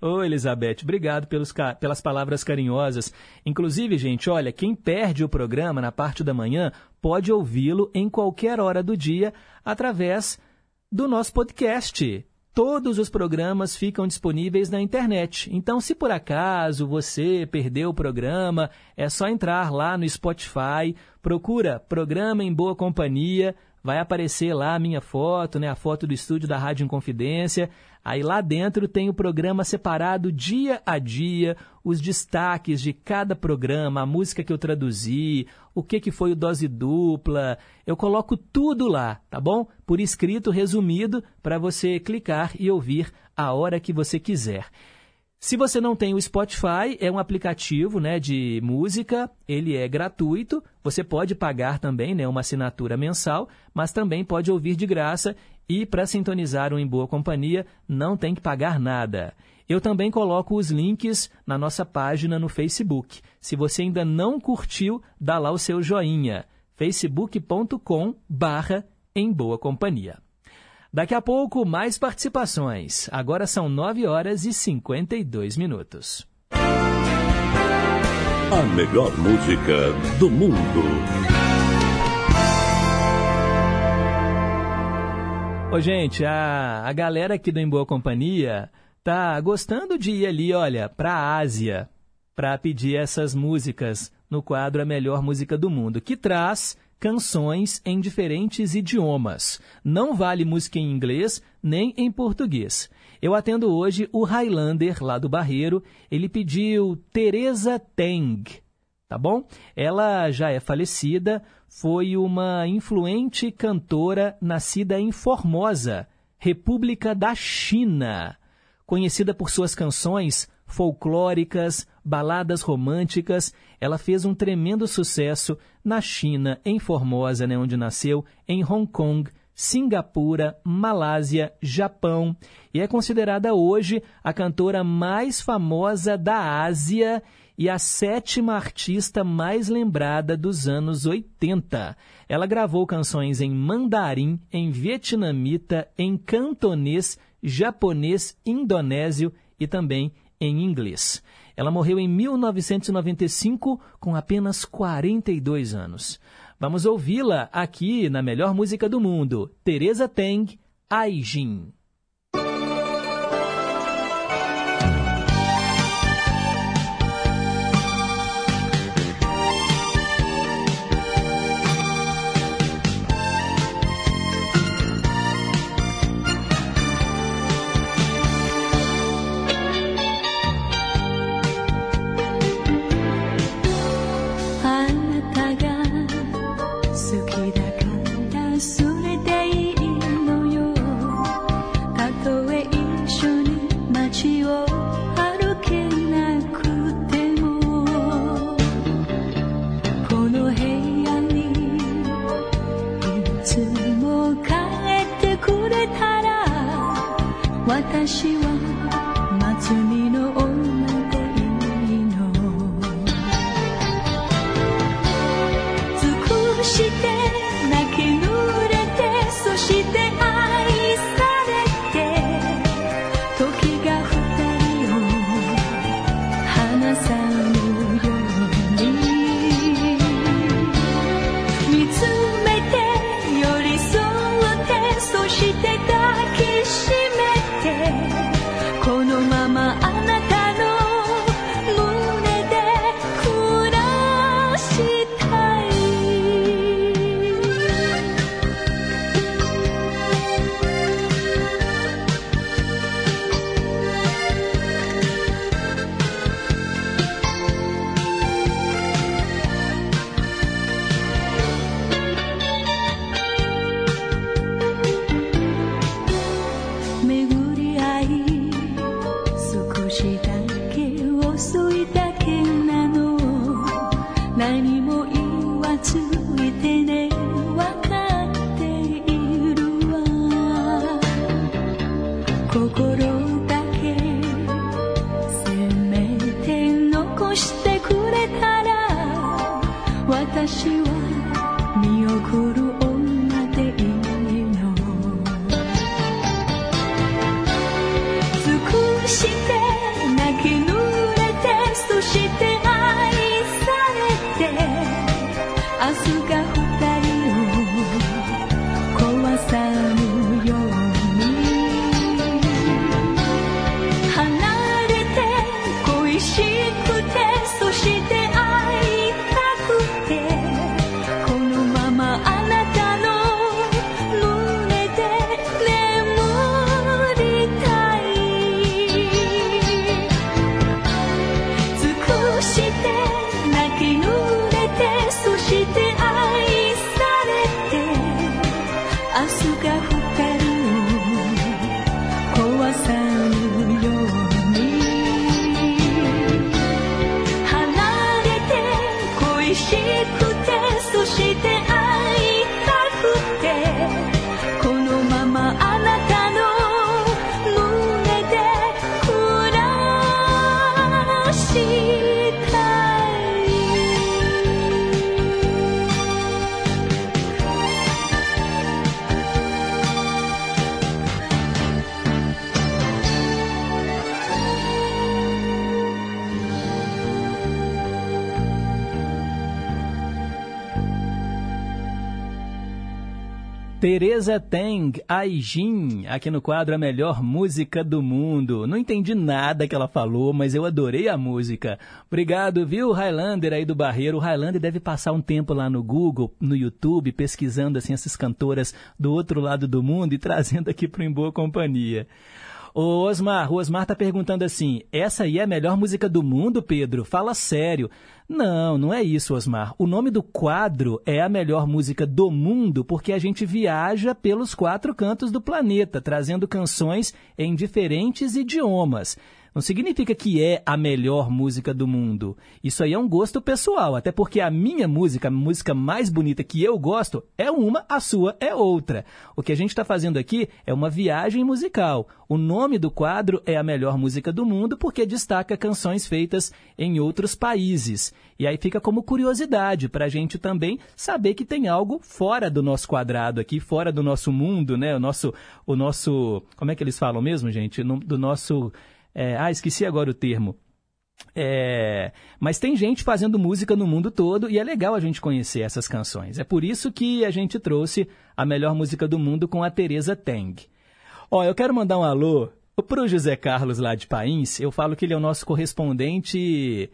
Ô, Elizabeth, obrigado pelos, pelas palavras carinhosas. Inclusive, gente, olha, quem perde o programa na parte da manhã pode ouvi-lo em qualquer hora do dia através do nosso podcast. Todos os programas ficam disponíveis na internet. Então, se por acaso você perdeu o programa, é só entrar lá no Spotify, procura Programa em Boa Companhia, vai aparecer lá a minha foto, né, a foto do estúdio da Rádio Inconfidência. Aí lá dentro tem o programa separado dia a dia, os destaques de cada programa, a música que eu traduzi, o que, que foi o dose dupla. Eu coloco tudo lá, tá bom? Por escrito, resumido, para você clicar e ouvir a hora que você quiser. Se você não tem o Spotify, é um aplicativo né, de música, ele é gratuito, você pode pagar também né, uma assinatura mensal, mas também pode ouvir de graça e para sintonizar o Em Boa Companhia, não tem que pagar nada. Eu também coloco os links na nossa página no Facebook. Se você ainda não curtiu, dá lá o seu joinha. facebook.com barra Em Boa Companhia. Daqui a pouco, mais participações. Agora são 9 horas e 52 minutos. A melhor música do mundo. Ô, gente, a, a galera aqui do Em Boa Companhia tá gostando de ir ali, olha, pra Ásia, para pedir essas músicas no quadro A Melhor Música do Mundo, que traz canções em diferentes idiomas. Não vale música em inglês nem em português. Eu atendo hoje o Highlander, lá do Barreiro. Ele pediu Teresa Teng, tá bom? Ela já é falecida, foi uma influente cantora nascida em Formosa, República da China. Conhecida por suas canções folclóricas, baladas românticas, ela fez um tremendo sucesso na China, em Formosa, né, onde nasceu, em Hong Kong, Singapura, Malásia, Japão e é considerada hoje a cantora mais famosa da Ásia e a sétima artista mais lembrada dos anos 80. Ela gravou canções em mandarim, em vietnamita, em cantonês, japonês, indonésio e também em inglês. Ela morreu em 1995 com apenas 42 anos. Vamos ouvi-la aqui na melhor música do mundo, Teresa Teng, Aijin. 但希望 Teresa Teng, Aijin, aqui no quadro A Melhor Música do Mundo. Não entendi nada que ela falou, mas eu adorei a música. Obrigado, viu, Highlander aí do Barreiro. O Highlander deve passar um tempo lá no Google, no YouTube, pesquisando assim essas cantoras do outro lado do mundo e trazendo aqui para Em Boa Companhia. O Osmar, o Osmar tá perguntando assim: essa aí é a melhor música do mundo, Pedro? Fala sério. Não, não é isso, Osmar. O nome do quadro é a melhor música do mundo porque a gente viaja pelos quatro cantos do planeta, trazendo canções em diferentes idiomas. Não significa que é a melhor música do mundo. Isso aí é um gosto pessoal, até porque a minha música, a música mais bonita que eu gosto, é uma, a sua é outra. O que a gente está fazendo aqui é uma viagem musical. O nome do quadro é a melhor música do mundo porque destaca canções feitas em outros países. E aí fica como curiosidade para a gente também saber que tem algo fora do nosso quadrado aqui, fora do nosso mundo, né? O nosso, o nosso, como é que eles falam mesmo, gente? No, do nosso é, ah, esqueci agora o termo. É, mas tem gente fazendo música no mundo todo e é legal a gente conhecer essas canções. É por isso que a gente trouxe a melhor música do mundo com a Teresa Teng. Ó, eu quero mandar um alô pro José Carlos lá de Pains. Eu falo que ele é o nosso correspondente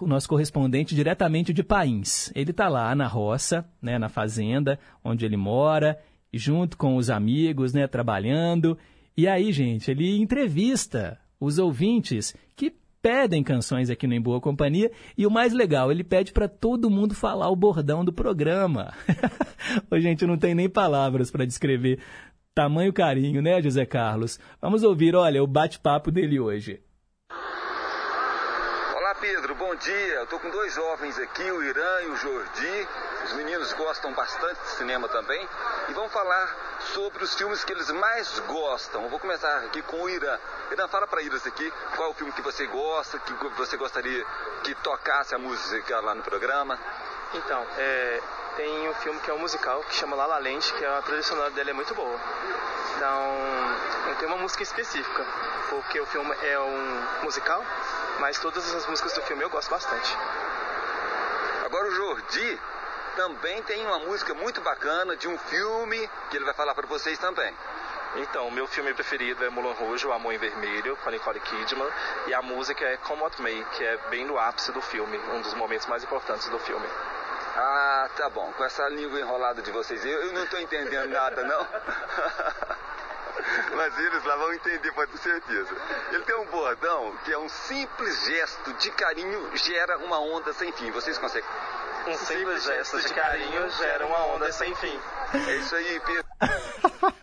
o nosso correspondente diretamente de Pains. Ele está lá na roça, né, na fazenda onde ele mora, junto com os amigos, né, trabalhando. E aí, gente, ele entrevista os ouvintes que pedem canções aqui no Em Boa Companhia. E o mais legal, ele pede para todo mundo falar o bordão do programa. Ô, gente, não tem nem palavras para descrever tamanho carinho, né, José Carlos? Vamos ouvir, olha, o bate-papo dele hoje. Bom dia. Eu tô com dois jovens aqui, o Irã e o Jordi. Os meninos gostam bastante de cinema também. E vão falar sobre os filmes que eles mais gostam. Eu vou começar aqui com o Irã. Irã, fala para eles aqui qual é o filme que você gosta, que você gostaria que tocasse a música lá no programa. Então, é, tem um filme que é um musical que chama La La Land, que a sonora dele é muito boa. Então, não tem uma música específica, porque o filme é um musical mas todas as músicas do filme eu gosto bastante. Agora o Jordi também tem uma música muito bacana de um filme que ele vai falar para vocês também. Então, o meu filme preferido é Mulan Rouge, O Amor em Vermelho, com a Nicole Kidman, e a música é Come What May, que é bem no ápice do filme, um dos momentos mais importantes do filme. Ah, tá bom. Com essa língua enrolada de vocês, eu, eu não estou entendendo nada, não. Mas eles lá vão entender, pode ter certeza. Ele tem um bordão que é um simples gesto de carinho gera uma onda sem fim. Vocês conseguem? Um simples gesto de carinho gera uma onda sem fim. É isso aí, Pedro.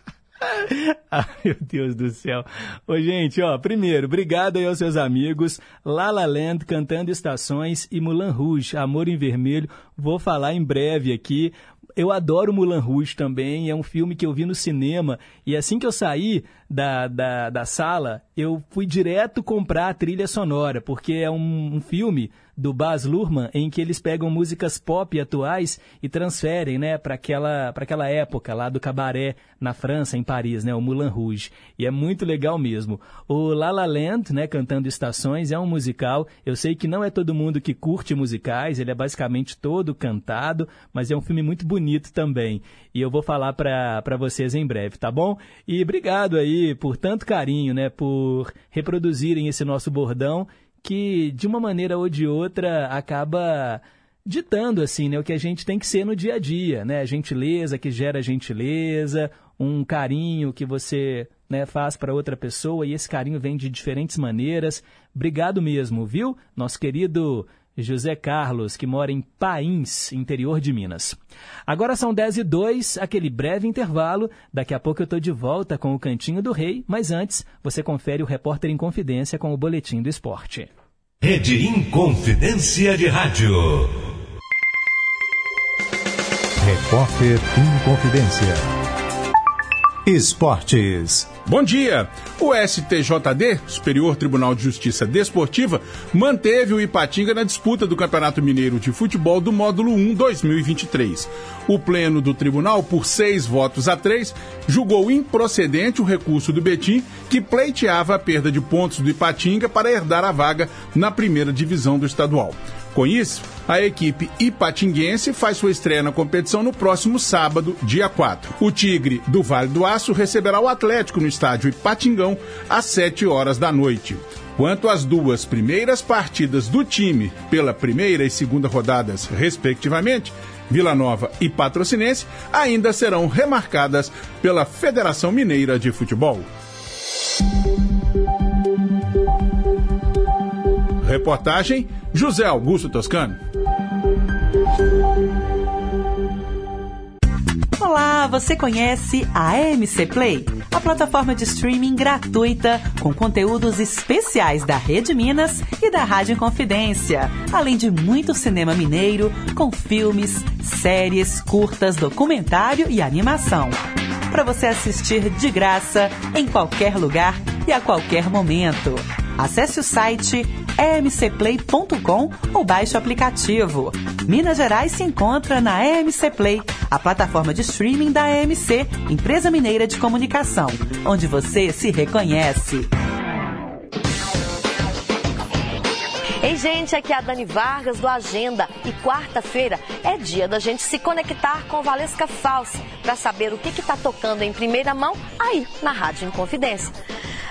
Ai, meu Deus do céu. Ô, gente, ó, primeiro, obrigado aí aos seus amigos. Lala Land cantando estações e Mulan Rouge, Amor em Vermelho. Vou falar em breve aqui eu adoro Mulan Rouge também, é um filme que eu vi no cinema e assim que eu saí da, da, da sala, eu fui direto comprar a trilha sonora, porque é um, um filme do Baz Luhrmann em que eles pegam músicas pop atuais e transferem, né, para aquela aquela época lá do cabaré na França, em Paris, né, o Moulin Rouge. E é muito legal mesmo. O La La Land, né, cantando estações, é um musical. Eu sei que não é todo mundo que curte musicais, ele é basicamente todo cantado, mas é um filme muito bonito também. E eu vou falar para vocês em breve, tá bom? E obrigado aí por tanto carinho, né, por reproduzirem esse nosso bordão que de uma maneira ou de outra acaba ditando assim, né, o que a gente tem que ser no dia a dia, né? A gentileza que gera gentileza, um carinho que você, né, faz para outra pessoa e esse carinho vem de diferentes maneiras. Obrigado mesmo, viu? Nosso querido José Carlos, que mora em Pains, interior de Minas. Agora são 10 e 2, aquele breve intervalo. Daqui a pouco eu estou de volta com o Cantinho do Rei, mas antes você confere o Repórter em Confidência com o Boletim do Esporte. Rede Inconfidência de Rádio. Repórter Inconfidência. Esportes. Bom dia! O STJD, Superior Tribunal de Justiça Desportiva, manteve o Ipatinga na disputa do Campeonato Mineiro de Futebol do Módulo 1 2023. O pleno do tribunal, por seis votos a três, julgou improcedente o recurso do Betim, que pleiteava a perda de pontos do Ipatinga para herdar a vaga na primeira divisão do estadual. Com isso, a equipe ipatinguense faz sua estreia na competição no próximo sábado, dia 4. O Tigre do Vale do Aço receberá o Atlético no estádio Ipatingão às 7 horas da noite. Quanto às duas primeiras partidas do time pela primeira e segunda rodadas, respectivamente, Vila Nova e Patrocinense, ainda serão remarcadas pela Federação Mineira de Futebol. Reportagem José Augusto Toscano. Olá, você conhece a AMC Play? A plataforma de streaming gratuita com conteúdos especiais da Rede Minas e da Rádio Confidência, além de muito cinema mineiro com filmes, séries, curtas, documentário e animação. Para você assistir de graça em qualquer lugar e a qualquer momento. Acesse o site emcplay.com ou baixe o aplicativo. Minas Gerais se encontra na EMC Play, a plataforma de streaming da EMC, Empresa Mineira de Comunicação, onde você se reconhece. Ei, gente, aqui é a Dani Vargas do Agenda e quarta-feira é dia da gente se conectar com Valesca Falsa para saber o que está tocando em primeira mão aí na Rádio Inconfidência.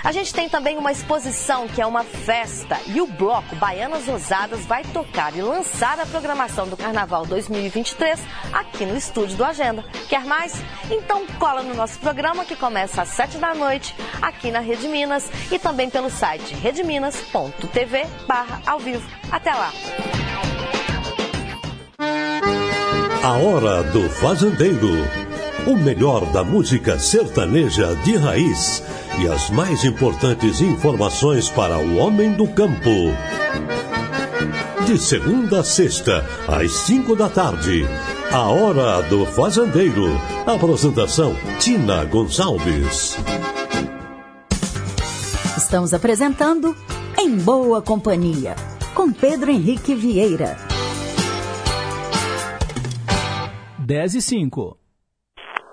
A gente tem também uma exposição que é uma festa e o bloco Baianas Ousadas vai tocar e lançar a programação do Carnaval 2023 aqui no estúdio do Agenda. Quer mais? Então cola no nosso programa que começa às 7 da noite aqui na Rede Minas e também pelo site redeminas.tv barra ao vivo. Até lá! A Hora do Fazendeiro. O melhor da música sertaneja de raiz e as mais importantes informações para o homem do campo. De segunda a sexta, às cinco da tarde. A Hora do Fazendeiro. Apresentação: Tina Gonçalves. Estamos apresentando Em Boa Companhia, com Pedro Henrique Vieira. 10 e 5.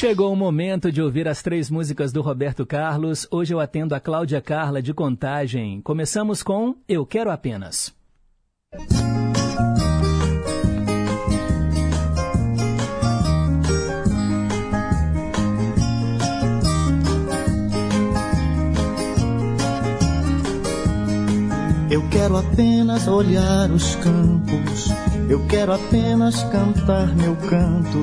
Chegou o momento de ouvir as três músicas do Roberto Carlos. Hoje eu atendo a Cláudia Carla de Contagem. Começamos com Eu Quero Apenas. Eu quero apenas olhar os campos, eu quero apenas cantar meu canto.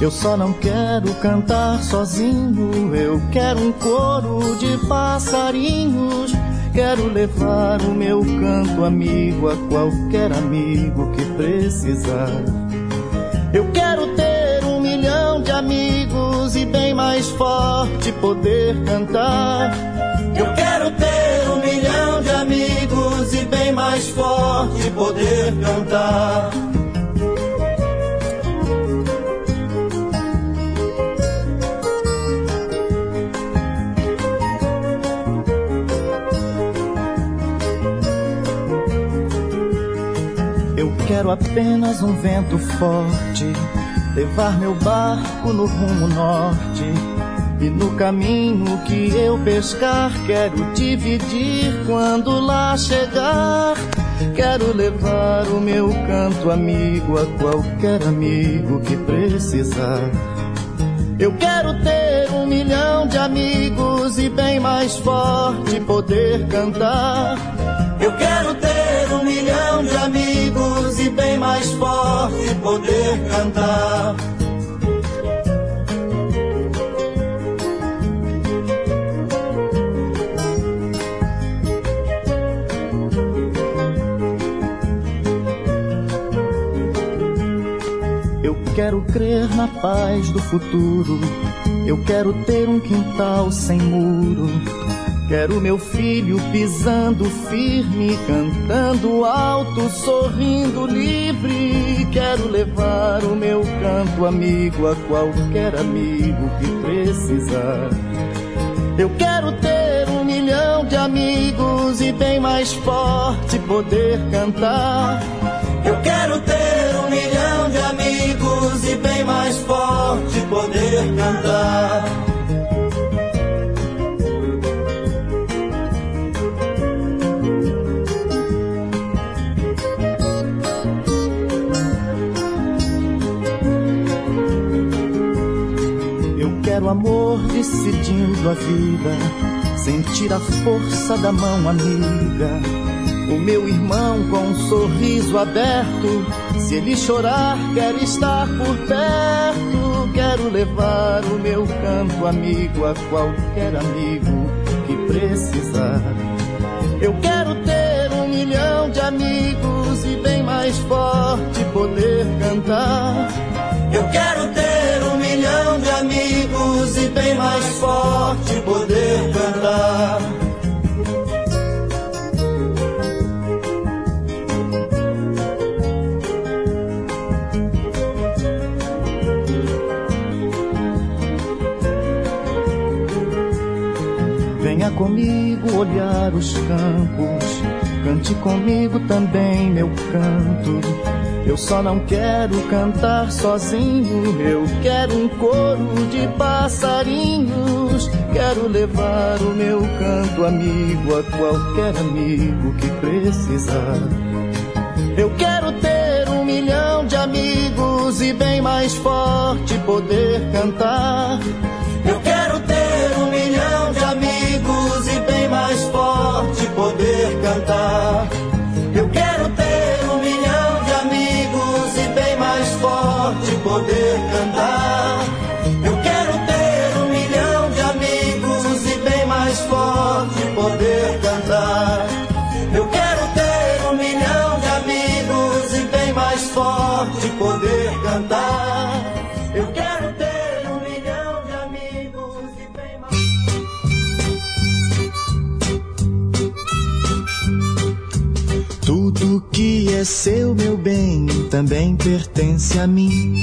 Eu só não quero cantar sozinho, eu quero um coro de passarinhos. Quero levar o meu canto amigo a qualquer amigo que precisar. Eu quero ter um milhão de amigos e bem mais forte poder cantar. Eu quero ter bem mais forte poder cantar. Eu quero apenas um vento forte, levar meu barco no rumo norte. E no caminho que eu pescar, quero dividir quando lá chegar. Quero levar o meu canto amigo a qualquer amigo que precisar. Eu quero ter um milhão de amigos e bem mais forte poder cantar. Eu quero ter um milhão de amigos e bem mais forte poder cantar. Quero crer na paz do futuro. Eu quero ter um quintal sem muro. Quero meu filho pisando firme, cantando alto, sorrindo livre. Quero levar o meu canto amigo a qualquer amigo que precisar. Eu quero ter um milhão de amigos e bem mais forte poder cantar. Eu quero ter um milhão de amigos e bem mais forte poder cantar. Eu quero amor decidindo a vida, sentir a força da mão amiga. O meu irmão com um sorriso aberto, se ele chorar, quer estar por perto. Quero levar o meu canto amigo a qualquer amigo que precisar. Eu quero ter um milhão de amigos e bem mais forte poder cantar. Eu quero ter um milhão de amigos e bem mais forte poder cantar. Olhar os campos, cante comigo também meu canto. Eu só não quero cantar sozinho, eu quero um coro de passarinhos. Quero levar o meu canto amigo a qualquer amigo que precisar. Eu quero ter um milhão de amigos e bem mais forte poder cantar. Eu quero mais forte poder cantar. Eu quero ter um milhão de amigos e bem mais forte poder cantar. É seu, meu bem, também pertence a mim.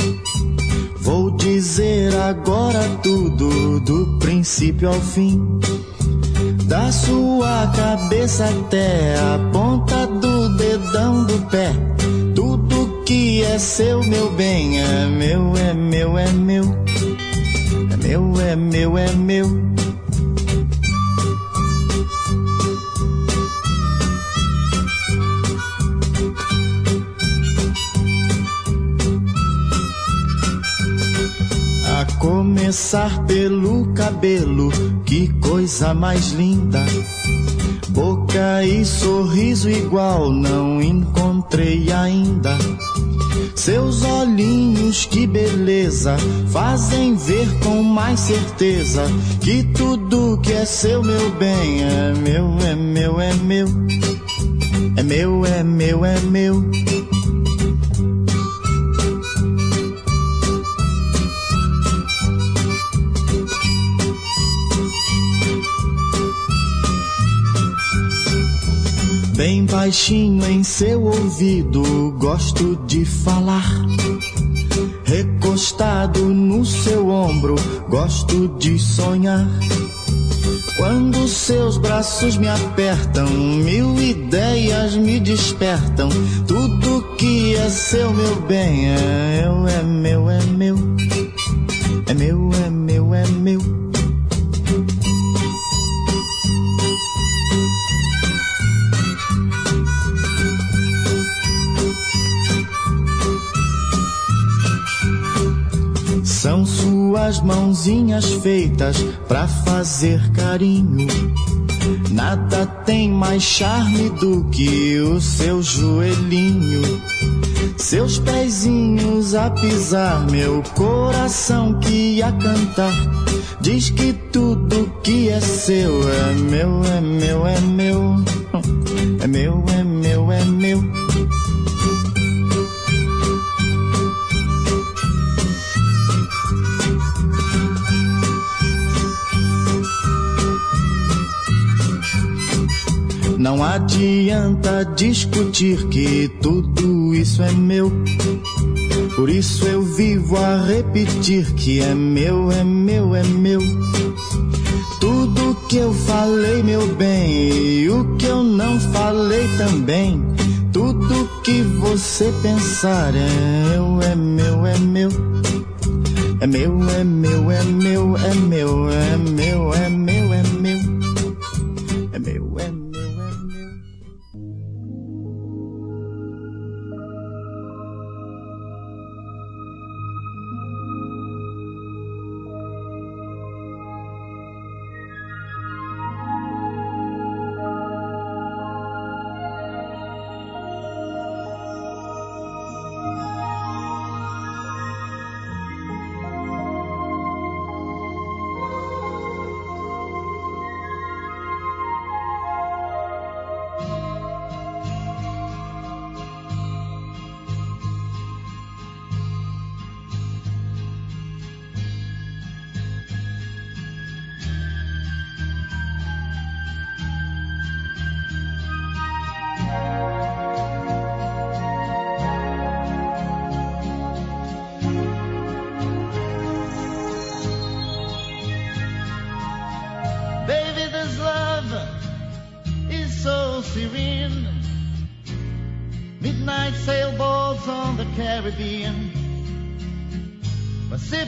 Vou dizer agora tudo, do princípio ao fim. Da sua cabeça até a ponta do dedão do pé. Tudo que é seu, meu bem, é meu, é meu, é meu. É meu, é meu, é meu. A começar pelo cabelo, que coisa mais linda. Boca e sorriso igual não encontrei ainda. Seus olhinhos, que beleza, fazem ver com mais certeza que tudo que é seu, meu bem, é meu, é meu, é meu. É meu, é meu, é meu. Bem baixinho em seu ouvido, gosto de falar. Recostado no seu ombro, gosto de sonhar. Quando seus braços me apertam, mil ideias me despertam. Tudo que é seu, meu bem, é eu, é meu, é meu. É meu, é meu, é meu. São suas mãozinhas feitas pra fazer carinho. Nada tem mais charme do que o seu joelhinho. Seus pezinhos a pisar, meu coração que ia cantar. Diz que tudo que é seu é meu, é meu, é meu. É meu, é meu, é meu. Não adianta discutir que tudo isso é meu. Por isso eu vivo a repetir que é meu, é meu, é meu. Tudo que eu falei, meu bem, e o que eu não falei também. Tudo que você pensar é é meu, é meu. É meu, é meu, é meu, é meu, é meu, é meu, é meu.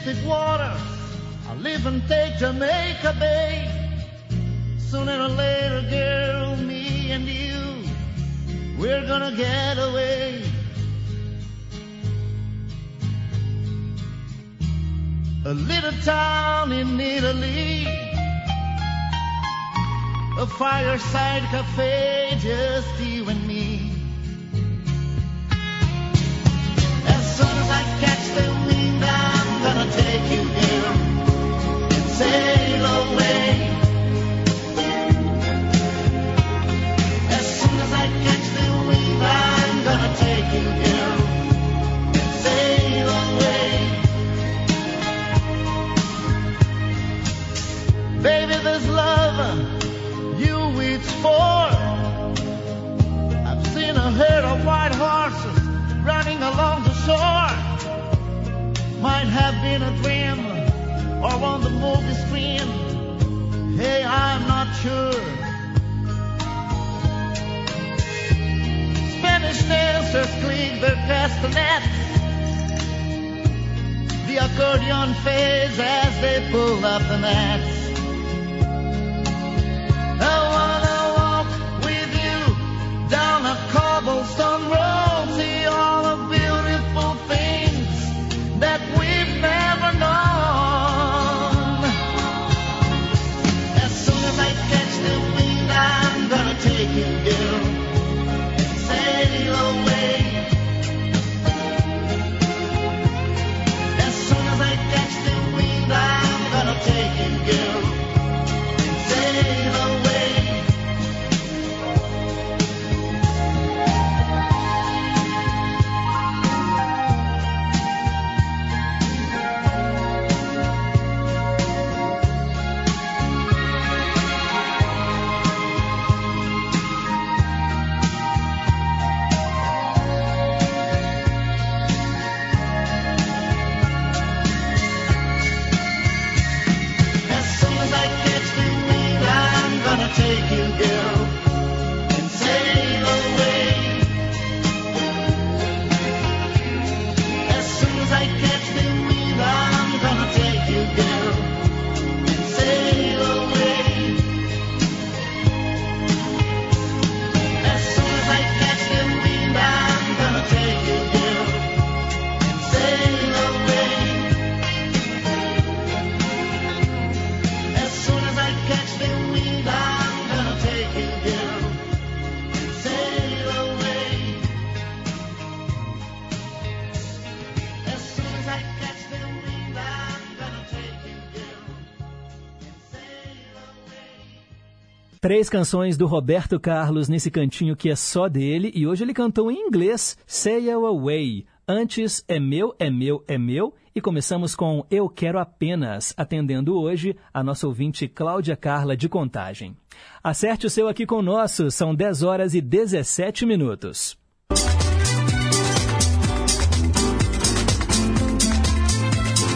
Pacific waters, I'll live and take Jamaica Bay. Sooner or later, girl, me and you, we're gonna get away. A little town in Italy. A fireside cafe, just you and Três canções do Roberto Carlos nesse cantinho que é só dele e hoje ele cantou em inglês Sail Away. Antes é meu, é meu, é meu e começamos com Eu Quero Apenas, atendendo hoje a nossa ouvinte Cláudia Carla de Contagem. Acerte o seu aqui com o nosso, são 10 horas e 17 minutos.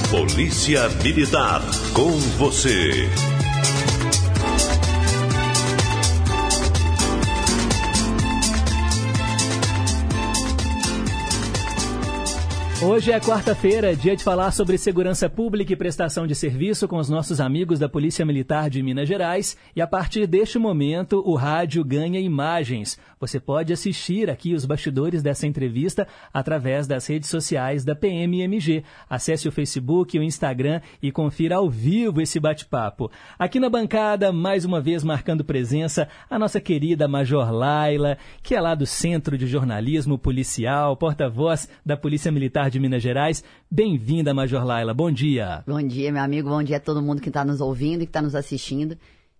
Polícia Militar, com você. Hoje é quarta-feira, dia de falar sobre segurança pública e prestação de serviço com os nossos amigos da Polícia Militar de Minas Gerais. E a partir deste momento, o rádio ganha imagens. Você pode assistir aqui os bastidores dessa entrevista através das redes sociais da PMMG. Acesse o Facebook o Instagram e confira ao vivo esse bate-papo. Aqui na bancada, mais uma vez marcando presença, a nossa querida Major Laila, que é lá do Centro de Jornalismo Policial, porta-voz da Polícia Militar de Minas Gerais. Bem-vinda, Major Laila. Bom dia. Bom dia, meu amigo. Bom dia a todo mundo que está nos ouvindo e que está nos assistindo.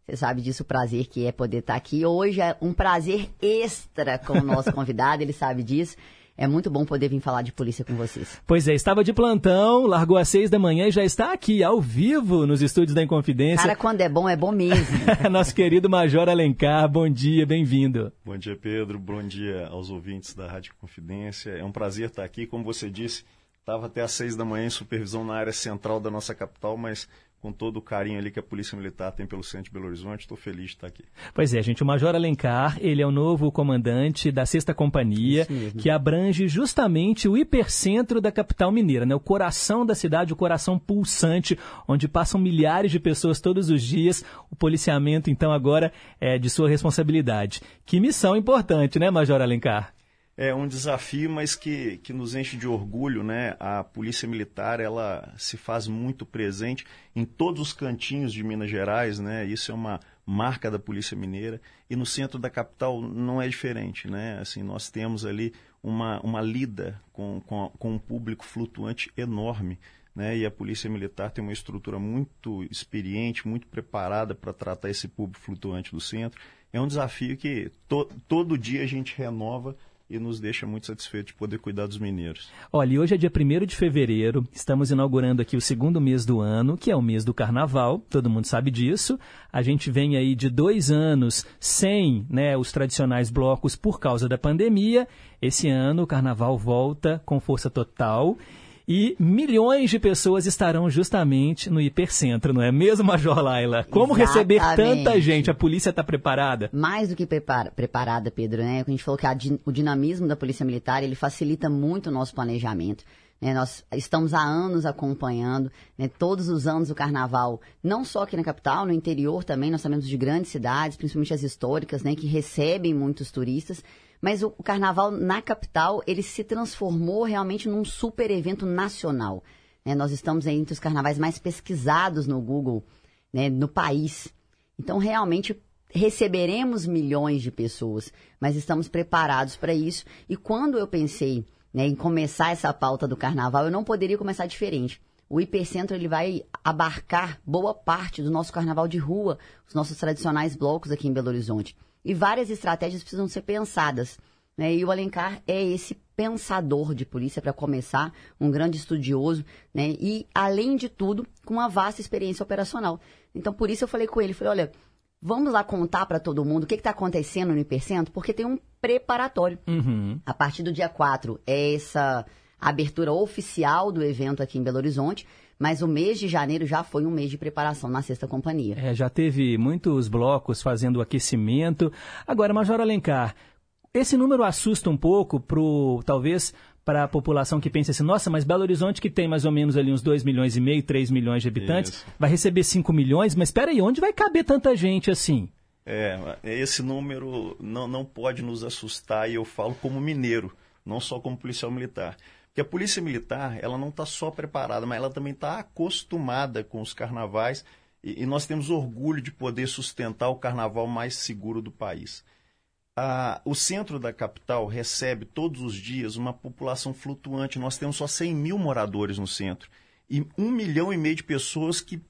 Você sabe disso, o prazer que é poder estar aqui. Hoje é um prazer extra com o nosso convidado, ele sabe disso. É muito bom poder vir falar de polícia com vocês. Pois é, estava de plantão, largou às seis da manhã e já está aqui, ao vivo, nos estúdios da Inconfidência. Cara, quando é bom, é bom mesmo. Nosso querido Major Alencar, bom dia, bem-vindo. Bom dia, Pedro. Bom dia aos ouvintes da Rádio Confidência. É um prazer estar aqui. Como você disse, estava até às seis da manhã em supervisão na área central da nossa capital, mas com todo o carinho ali que a Polícia Militar tem pelo centro de Belo Horizonte. Estou feliz de estar aqui. Pois é, gente, o Major Alencar, ele é o novo comandante da Sexta Companhia, que abrange justamente o hipercentro da capital mineira, né? O coração da cidade, o coração pulsante, onde passam milhares de pessoas todos os dias. O policiamento, então, agora é de sua responsabilidade. Que missão importante, né, Major Alencar? É um desafio, mas que, que nos enche de orgulho, né? A Polícia Militar, ela se faz muito presente em todos os cantinhos de Minas Gerais, né? Isso é uma marca da Polícia Mineira. E no centro da capital não é diferente, né? Assim, nós temos ali uma, uma lida com, com, com um público flutuante enorme. Né, e a Polícia Militar tem uma estrutura muito experiente, muito preparada para tratar esse público flutuante do centro. É um desafio que to, todo dia a gente renova e nos deixa muito satisfeitos de poder cuidar dos mineiros. Olha, e hoje é dia 1 de fevereiro, estamos inaugurando aqui o segundo mês do ano, que é o mês do carnaval, todo mundo sabe disso. A gente vem aí de dois anos sem né, os tradicionais blocos por causa da pandemia. Esse ano o carnaval volta com força total e milhões de pessoas estarão justamente no hipercentro, não é mesmo, Major Laila? Como Exatamente. receber tanta gente? A polícia está preparada? Mais do que prepara, preparada, Pedro, né? A gente falou que a, o dinamismo da Polícia Militar, ele facilita muito o nosso planejamento. Né, nós estamos há anos acompanhando, né, todos os anos o carnaval, não só aqui na capital, no interior também, nós sabemos de grandes cidades, principalmente as históricas, né, que recebem muitos turistas. Mas o, carnaval na capital, ele se transformou realmente num super evento nacional. Né? Nós estamos entre os carnavais mais pesquisados no Google, né, no país. Então, realmente, receberemos milhões de pessoas, mas estamos preparados para isso. E quando eu pensei né, em começar essa pauta do carnaval, eu não poderia começar diferente. O hipercentro ele vai abarcar boa parte do nosso carnaval de rua, os nossos tradicionais blocos aqui em Belo Horizonte. E várias estratégias precisam ser pensadas. Né? E o Alencar é esse pensador de polícia, para começar, um grande estudioso, né? e, além de tudo, com uma vasta experiência operacional. Então, por isso eu falei com ele, falei, olha, vamos lá contar para todo mundo o que está acontecendo no Hipercentro, porque tem um preparatório. Uhum. A partir do dia 4 é essa abertura oficial do evento aqui em Belo Horizonte, mas o mês de janeiro já foi um mês de preparação na Sexta Companhia. É, já teve muitos blocos fazendo aquecimento. Agora, Major Alencar, esse número assusta um pouco pro, talvez, para a população que pensa assim, nossa, mas Belo Horizonte que tem mais ou menos ali uns 2 milhões e meio, 3 milhões de habitantes, Isso. vai receber 5 milhões, mas espera aí, onde vai caber tanta gente assim? É, esse número não, não pode nos assustar, e eu falo como mineiro, não só como policial militar. Porque a polícia militar, ela não está só preparada, mas ela também está acostumada com os carnavais, e, e nós temos orgulho de poder sustentar o carnaval mais seguro do país. Ah, o centro da capital recebe todos os dias uma população flutuante. Nós temos só 100 mil moradores no centro e um milhão e meio de pessoas que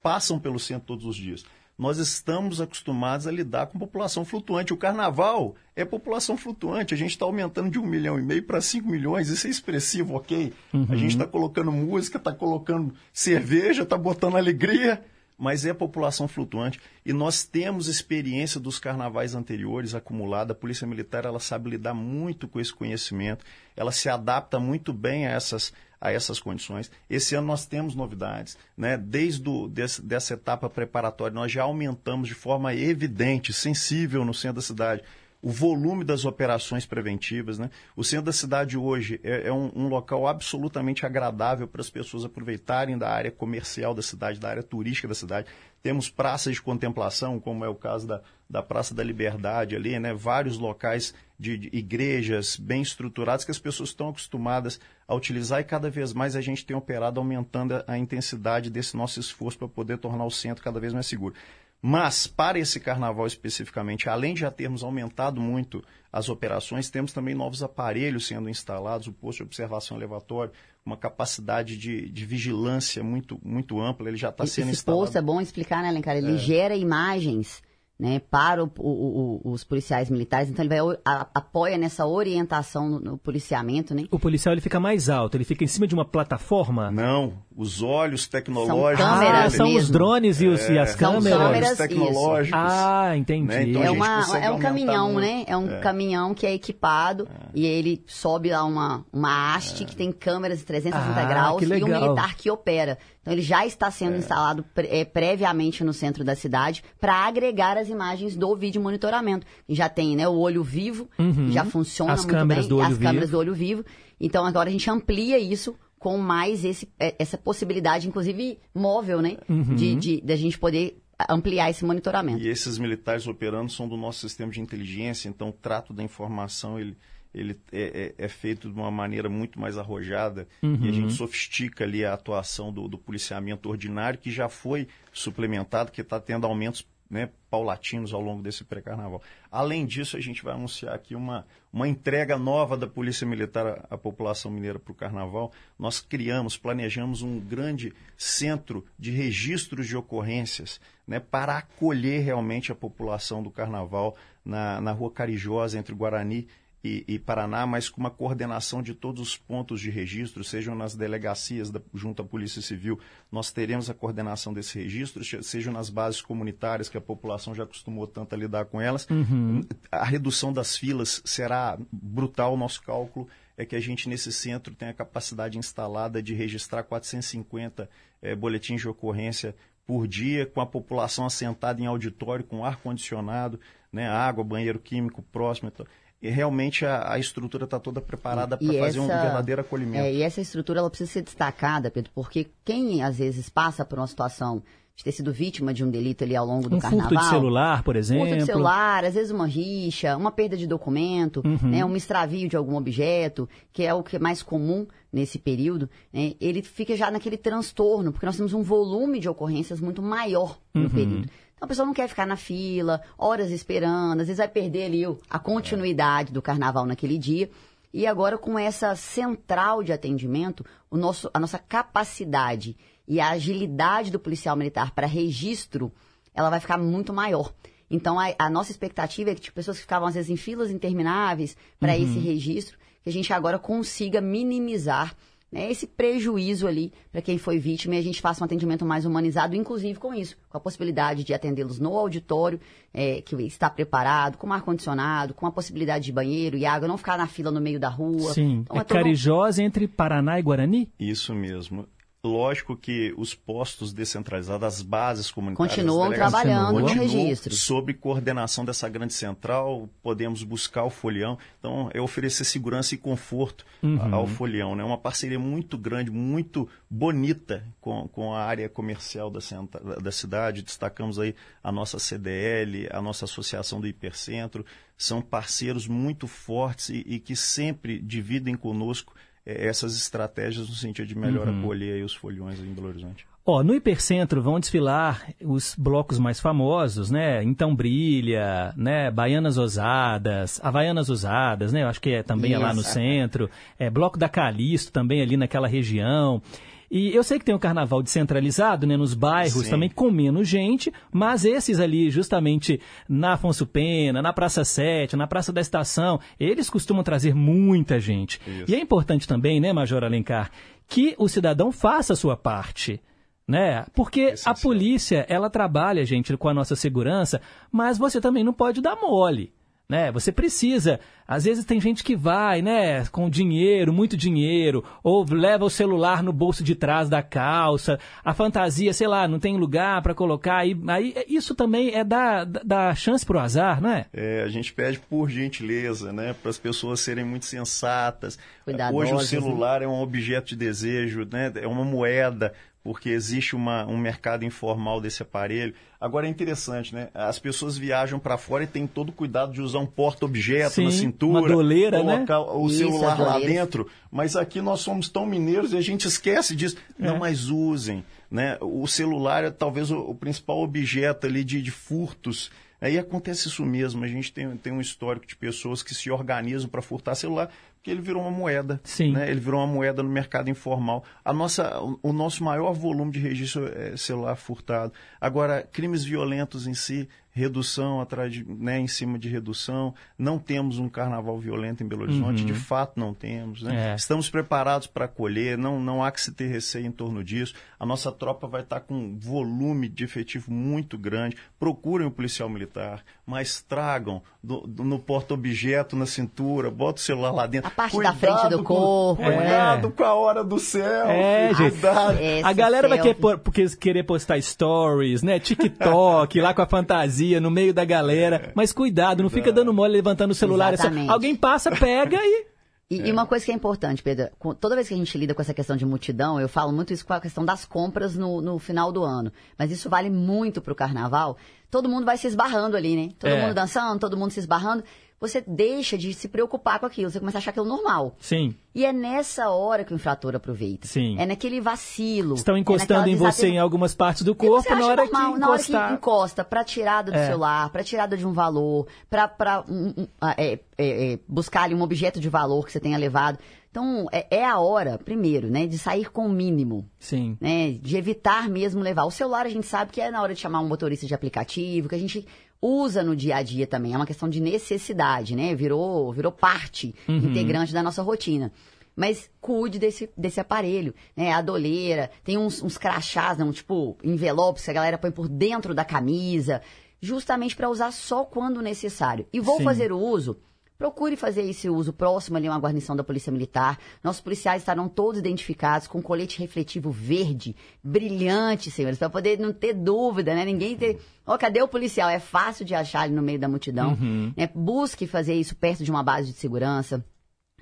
passam pelo centro todos os dias. Nós estamos acostumados a lidar com população flutuante. O carnaval é população flutuante. A gente está aumentando de um milhão e meio para 5 milhões. Isso é expressivo, ok? Uhum. A gente está colocando música, está colocando cerveja, está botando alegria mas é população flutuante e nós temos experiência dos carnavais anteriores acumulada. A Polícia Militar ela sabe lidar muito com esse conhecimento, ela se adapta muito bem a essas, a essas condições. Esse ano nós temos novidades, né? Desde o, desse, dessa etapa preparatória nós já aumentamos de forma evidente, sensível no centro da cidade o volume das operações preventivas. Né? O centro da cidade hoje é, é um, um, local absolutamente agradável para as pessoas aproveitarem da área comercial da cidade, da área turística da cidade. Temos praças de contemplação, como é o caso da, da Praça da Liberdade ali, né? vários locais de, de igrejas bem estruturadas que as pessoas estão acostumadas a utilizar e cada vez mais a gente tem operado aumentando a, a intensidade desse nosso esforço para poder tornar o centro cada vez mais seguro. Mas, para esse carnaval especificamente, além de já termos aumentado muito as operações, temos também novos aparelhos sendo instalados, o posto de observação elevatório, uma capacidade de, de vigilância muito, muito ampla, ele já está sendo esse instalado. Esse posto é bom explicar, né, Alencar? Ele é. gera imagens né, para o, o, o, os policiais militares, então ele vai a, apoia nessa orientação no, no, policiamento, né? O policial ele fica mais alto, ele fica em cima de uma plataforma? Não, os olhos tecnológicos. São câmeras ah, são os drones e, os, é, e as são câmeras. câmeras tecnológicos. Ah, entendi. Né? Então é, uma, é um caminhão, muito. né? É um é. caminhão que é equipado é. e ele sobe lá uma, uma haste É. que tem câmeras de 360 Ah, graus e um militar que opera. Então ele já está sendo É. instalado pre- eh, previamente no centro da cidade para agregar as imagens do vídeo monitoramento. Já tem né, o olho vivo, Uhum. que já funciona As muito câmeras bem, do olho as câmeras vivo. do olho vivo. Então agora a gente amplia isso com mais esse, eh, essa possibilidade, inclusive móvel, né? Uhum. De, de, da gente poder ampliar esse monitoramento. E esses militares operando são do nosso sistema de inteligência, então o trato da informação ele, ele é, é- é feito de uma maneira muito mais arrojada Uhum. e a gente sofistica ali a atuação do, do policiamento ordinário, que já foi suplementado, que está tendo aumentos né, paulatinos ao longo desse pré-carnaval. Além disso, a gente vai anunciar aqui uma, uma entrega nova da Polícia Militar à, à população mineira para o carnaval. Nós criamos, planejamos um grande centro de registros de ocorrências né, para acolher realmente a população do carnaval na, na rua Carijosa, entre Guarani e, e Paraná, mas com uma coordenação de todos os pontos de registro, sejam nas delegacias da, junto à Polícia Civil, nós teremos a coordenação desses registros, sejam nas bases comunitárias, que a população já acostumou tanto a lidar com elas. Uhum. A redução das filas será brutal, o nosso cálculo é que a gente nesse centro tem a capacidade instalada de registrar 450 eh, boletins de ocorrência por dia, com a população assentada em auditório, com ar-condicionado, né, água, banheiro químico próximo. Então, e realmente a, a estrutura está toda preparada para fazer um essa- verdadeiro acolhimento. É, e essa estrutura ela precisa ser destacada, Pedro, porque quem às vezes passa por uma situação de ter sido vítima de um delito ali ao longo do Um carnaval. furto de celular, por exemplo. Furto de celular, às vezes uma rixa, uma perda de documento, Uhum. né, um extravio de algum objeto, que é o que é mais comum nesse período, né, ele fica já naquele transtorno, porque nós temos um volume de ocorrências muito maior no Uhum. período. Então a pessoa não quer ficar na fila, horas esperando, às vezes vai perder ali a continuidade do carnaval naquele dia. E agora, com essa central de atendimento, o nosso, a nossa capacidade e a agilidade do policial militar para registro, ela vai ficar muito maior. Então, a, a nossa expectativa é que tipo, pessoas que ficavam, às vezes, em filas intermináveis para Uhum. esse registro, que a gente agora consiga minimizar né, esse prejuízo ali para quem foi vítima e a gente faça um atendimento mais humanizado, inclusive com isso, com a possibilidade de atendê-los no auditório, é, que está preparado, com ar-condicionado, com a possibilidade de banheiro e água, não ficar na fila no meio da rua. Sim. Então, é todo um- Carijós entre Paraná e Guarani? Isso mesmo. Lógico que os postos descentralizados, as bases comunitárias... Continuam trabalhando no continuam registro. Sob coordenação dessa grande central, podemos buscar o folião. Então, é oferecer segurança e conforto Uhum. ao folião. É né? uma parceria muito grande, muito bonita com, com a área comercial da, centra- da cidade. Destacamos aí a nossa CDL, a nossa associação do Hipercentro. São parceiros muito fortes e, e que sempre dividem conosco essas estratégias no sentido de melhor Uhum. acolher os foliões aí em Belo Horizonte. Ó, no Hipercentro vão desfilar os blocos mais famosos, né? Então Brilha, né? Baianas Ousadas, Havaianas Ousadas, né? Eu acho que é também é lá no centro. É, Bloco da Calixto também ali naquela região. E eu sei que tem o carnaval descentralizado, né? Nos bairros Sim. também com menos gente, mas esses ali, justamente na Afonso Pena, na Praça 7, na Praça da Estação, eles costumam trazer muita gente. Isso. E é importante também, né, Major Alencar, que o cidadão faça a sua parte. Né? Porque a polícia, ela trabalha, gente, com a nossa segurança, mas você também não pode dar mole. Né? Você precisa. Às vezes tem gente que vai, né, com dinheiro, muito dinheiro, ou leva o celular no bolso de trás da calça, a fantasia, sei lá, não tem lugar para colocar. Aí, aí isso também é dar da chance pro azar, não é? É, a gente pede por gentileza, né, para as pessoas serem muito sensatas. Hoje o né? celular é um objeto de desejo, né, é uma moeda porque existe uma, um mercado informal desse aparelho. Agora é interessante, né? As pessoas viajam para fora e têm todo o cuidado de usar um porta-objeto na cintura, uma doleira, né? colocar o Isso, celular lá dentro. Mas aqui nós somos tão mineiros e a gente esquece disso. É. Não, mas usem. Né? O celular é talvez o, o principal objeto ali de, de furtos. Aí acontece isso mesmo. A gente tem, tem um histórico de pessoas que se organizam para furtar celular porque ele virou uma moeda. Sim. Né? Ele virou uma moeda no mercado informal. A nossa, o, o nosso maior volume de registro é celular furtado. Agora, crimes violentos em si, redução atrás de, né, em cima de redução. Não temos um carnaval violento em Belo Horizonte, Uhum. de fato não temos. Né? É. Estamos preparados para acolher, não, não há que se ter receio em torno disso. A nossa tropa vai estar com um volume de efetivo muito grande. Procurem o policial militar, mas tragam do- do- no porta-objeto, na cintura, bota o celular lá dentro. A parte da frente do com- corpo, Cuidado é. com a hora do céu. É, gente. Cuidado. Essa A galera vai selfie. querer, por- porque querer postar stories, né? TikTok, lá com a fantasia, no meio da galera. Mas cuidado, não fica dando mole levantando o celular. é só- alguém passa, pega e. E, e uma coisa que é importante, Pedro, toda vez que a gente lida com essa questão de multidão, eu falo muito isso com a questão das compras no, no final do ano. Mas isso vale muito pro carnaval. Todo mundo vai se esbarrando ali, né? Todo É. mundo dançando, todo mundo se esbarrando. Você deixa de se preocupar com aquilo, você começa a achar aquilo normal. Sim. E é nessa hora que o infrator aproveita. Sim. É naquele vacilo. Estão é encostando naquela em você em algumas partes do corpo na hora normal, que na hora que encostar. encosta, pra tirada do É. celular, pra tirada de um valor, pra, pra um, um, ah, é, é, é, buscar ali um objeto de valor que você tenha levado. Então, é, é a hora, primeiro, né, de sair com o mínimo. Sim. Né, de evitar mesmo levar. O celular a gente sabe que é na hora de chamar um motorista de aplicativo, que a gente usa no dia a dia também. É uma questão de necessidade, né? Virou, virou parte Uhum. integrante da nossa rotina. Mas cuide desse, desse aparelho, né? A doleira, tem uns, uns crachás, não, tipo envelopes que a galera põe por dentro da camisa, justamente para usar só quando necessário. E vou Sim. fazer o uso Procure fazer esse uso próximo ali a uma guarnição da Polícia Militar. Nossos policiais estarão todos identificados com colete refletivo verde, brilhante, senhores, para poder não ter dúvida, né? Ninguém ter. Ó, cadê o policial? É fácil de achar ali no meio da multidão. Uhum. né? Busque fazer isso perto de uma base de segurança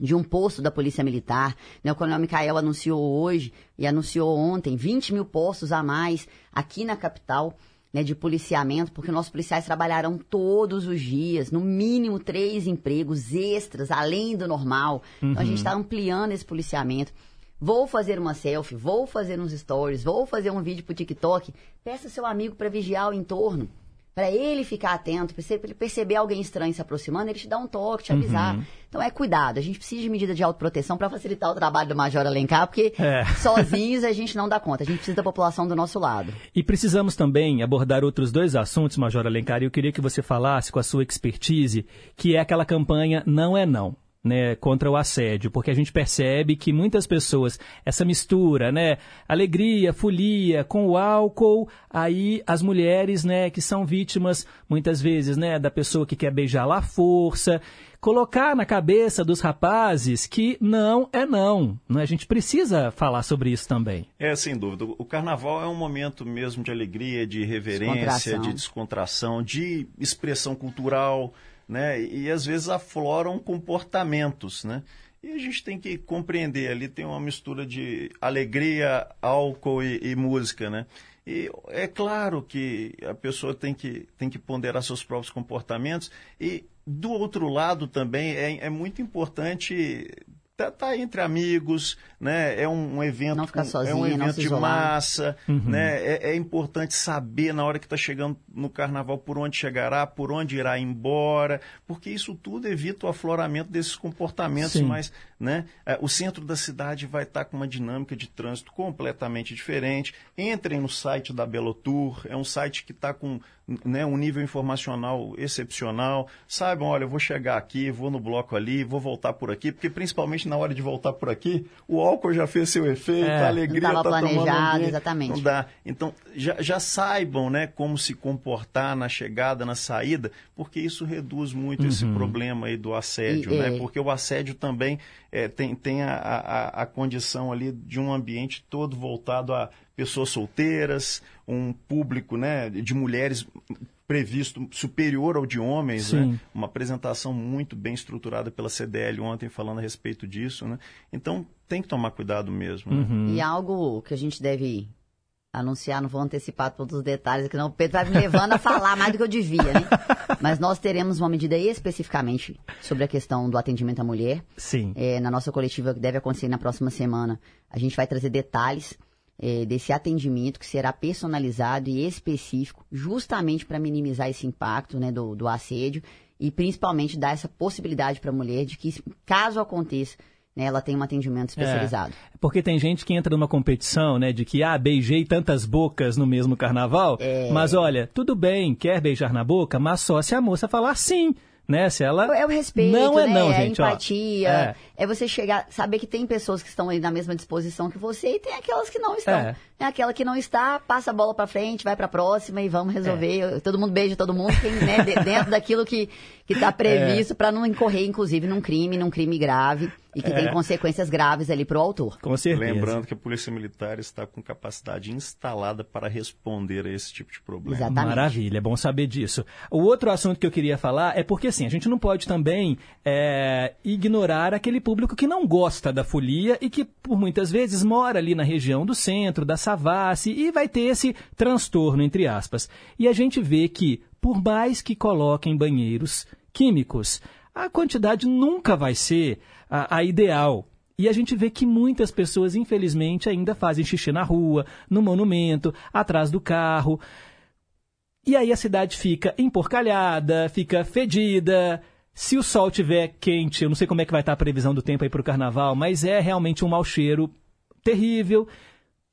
de um posto da Polícia Militar. Né? O Coronel Micael anunciou hoje e anunciou ontem 20 mil postos a mais aqui na capital né, de policiamento, porque nossos policiais trabalharão todos os dias, no mínimo três empregos extras, além do normal. Então a Uhum. gente está ampliando esse policiamento. Vou fazer uma selfie, vou fazer uns stories, vou fazer um vídeo pro TikTok. Peça seu amigo para vigiar o entorno. Para ele ficar atento, para ele perceber alguém estranho se aproximando, ele te dá um toque, te avisar. Uhum. Então é cuidado. A gente precisa de medida de autoproteção para facilitar o trabalho do Major Alencar, porque É. sozinhos a gente não dá conta. A gente precisa da população do nosso lado. E precisamos também abordar outros dois assuntos, Major Alencar, e eu queria que você falasse com a sua expertise, que é aquela campanha Não é Não. Né, contra o assédio, porque a gente percebe que muitas pessoas, essa mistura, né, alegria, folia com o álcool, aí as mulheres, né, que são vítimas muitas vezes, né, da pessoa que quer beijar lá à força, colocar na cabeça dos rapazes que não é não, né? A gente precisa falar sobre isso também. É, sem dúvida. O carnaval é um momento mesmo de alegria, de reverência, Descontração. de descontração, de expressão cultural, né? E às vezes afloram comportamentos, né? E a gente tem que compreender, ali tem uma mistura de alegria, álcool e, e música, né? E é claro que a pessoa tem que, tem que ponderar seus próprios comportamentos e, do outro lado também, é, é muito importante estar tá, entre amigos, né? É um, um evento, com- é um evento de massa, Uhum. né? É, é importante saber na hora que está chegando no carnaval por onde chegará, por onde irá embora, porque isso tudo evita o afloramento desses comportamentos Sim. mais, né? É, O centro da cidade vai estar com uma dinâmica de trânsito completamente diferente. Entrem no site da Belotour, é um site que está com né, um nível informacional excepcional, saibam, olha, eu vou chegar aqui, vou no bloco ali, vou voltar por aqui, porque principalmente na hora de voltar por aqui, o álcool já fez seu efeito, É, a alegria não está planejado, exatamente. Não dá. Então, já, já saibam né, como se comportar na chegada, na saída, porque isso reduz muito esse Uhum. problema aí do assédio, E, né? é, Porque o assédio também é, tem, tem a, a, a condição ali de um ambiente todo voltado a pessoas solteiras, um público né, de mulheres previsto superior ao de homens, né? Sim. uma apresentação muito bem estruturada pela CDL ontem falando a respeito disso, né? Então tem que tomar cuidado mesmo. né? E algo que a gente deve anunciar, não vou antecipar todos os detalhes, que não o Pedro vai me levando a falar mais do que eu devia, né? Mas nós teremos uma medida especificamente sobre a questão do atendimento à mulher. Sim. É, na nossa coletiva que deve acontecer na próxima semana, a gente vai trazer detalhes é, desse atendimento que será personalizado e específico, justamente para minimizar esse impacto né, do, do assédio e principalmente dar essa possibilidade para a mulher de que, caso aconteça, né, ela tenha um atendimento especializado. É, porque tem gente que entra numa competição, né, de que, ah, beijei tantas bocas no mesmo carnaval, É. mas olha, tudo bem, quer beijar na boca, mas só se a moça falar sim, né, se ela... É o respeito, Não é né? não, é a gente, ó. empatia. É. É. você chegar, saber que tem pessoas que estão aí na mesma disposição que você e tem aquelas que não estão. É. É. Aquela que não está, passa a bola pra frente, vai pra próxima e vamos resolver. Todo mundo beija todo mundo, quem, né, de- dentro daquilo que que tá previsto pra não incorrer, inclusive, num crime, num crime grave e que É. tem consequências graves ali pro autor. Com certeza. Lembrando que a Polícia Militar está com capacidade instalada para responder a esse tipo de problema. Maravilha, é bom saber disso. O outro assunto que eu queria falar é porque, assim, a gente não pode também é, ignorar aquele público que não gosta da folia e que, por muitas vezes, mora ali na região do centro, da Savassi, e vai ter esse transtorno, entre aspas. E a gente vê que, por mais que coloquem banheiros químicos, a quantidade nunca vai ser a, a ideal. E a gente vê que muitas pessoas, infelizmente, ainda fazem xixi na rua, no monumento, atrás do carro. E aí a cidade fica emporcalhada, fica fedida. Se o sol tiver quente, eu não sei como é que vai estar a previsão do tempo aí para o carnaval, mas é realmente um mau cheiro terrível.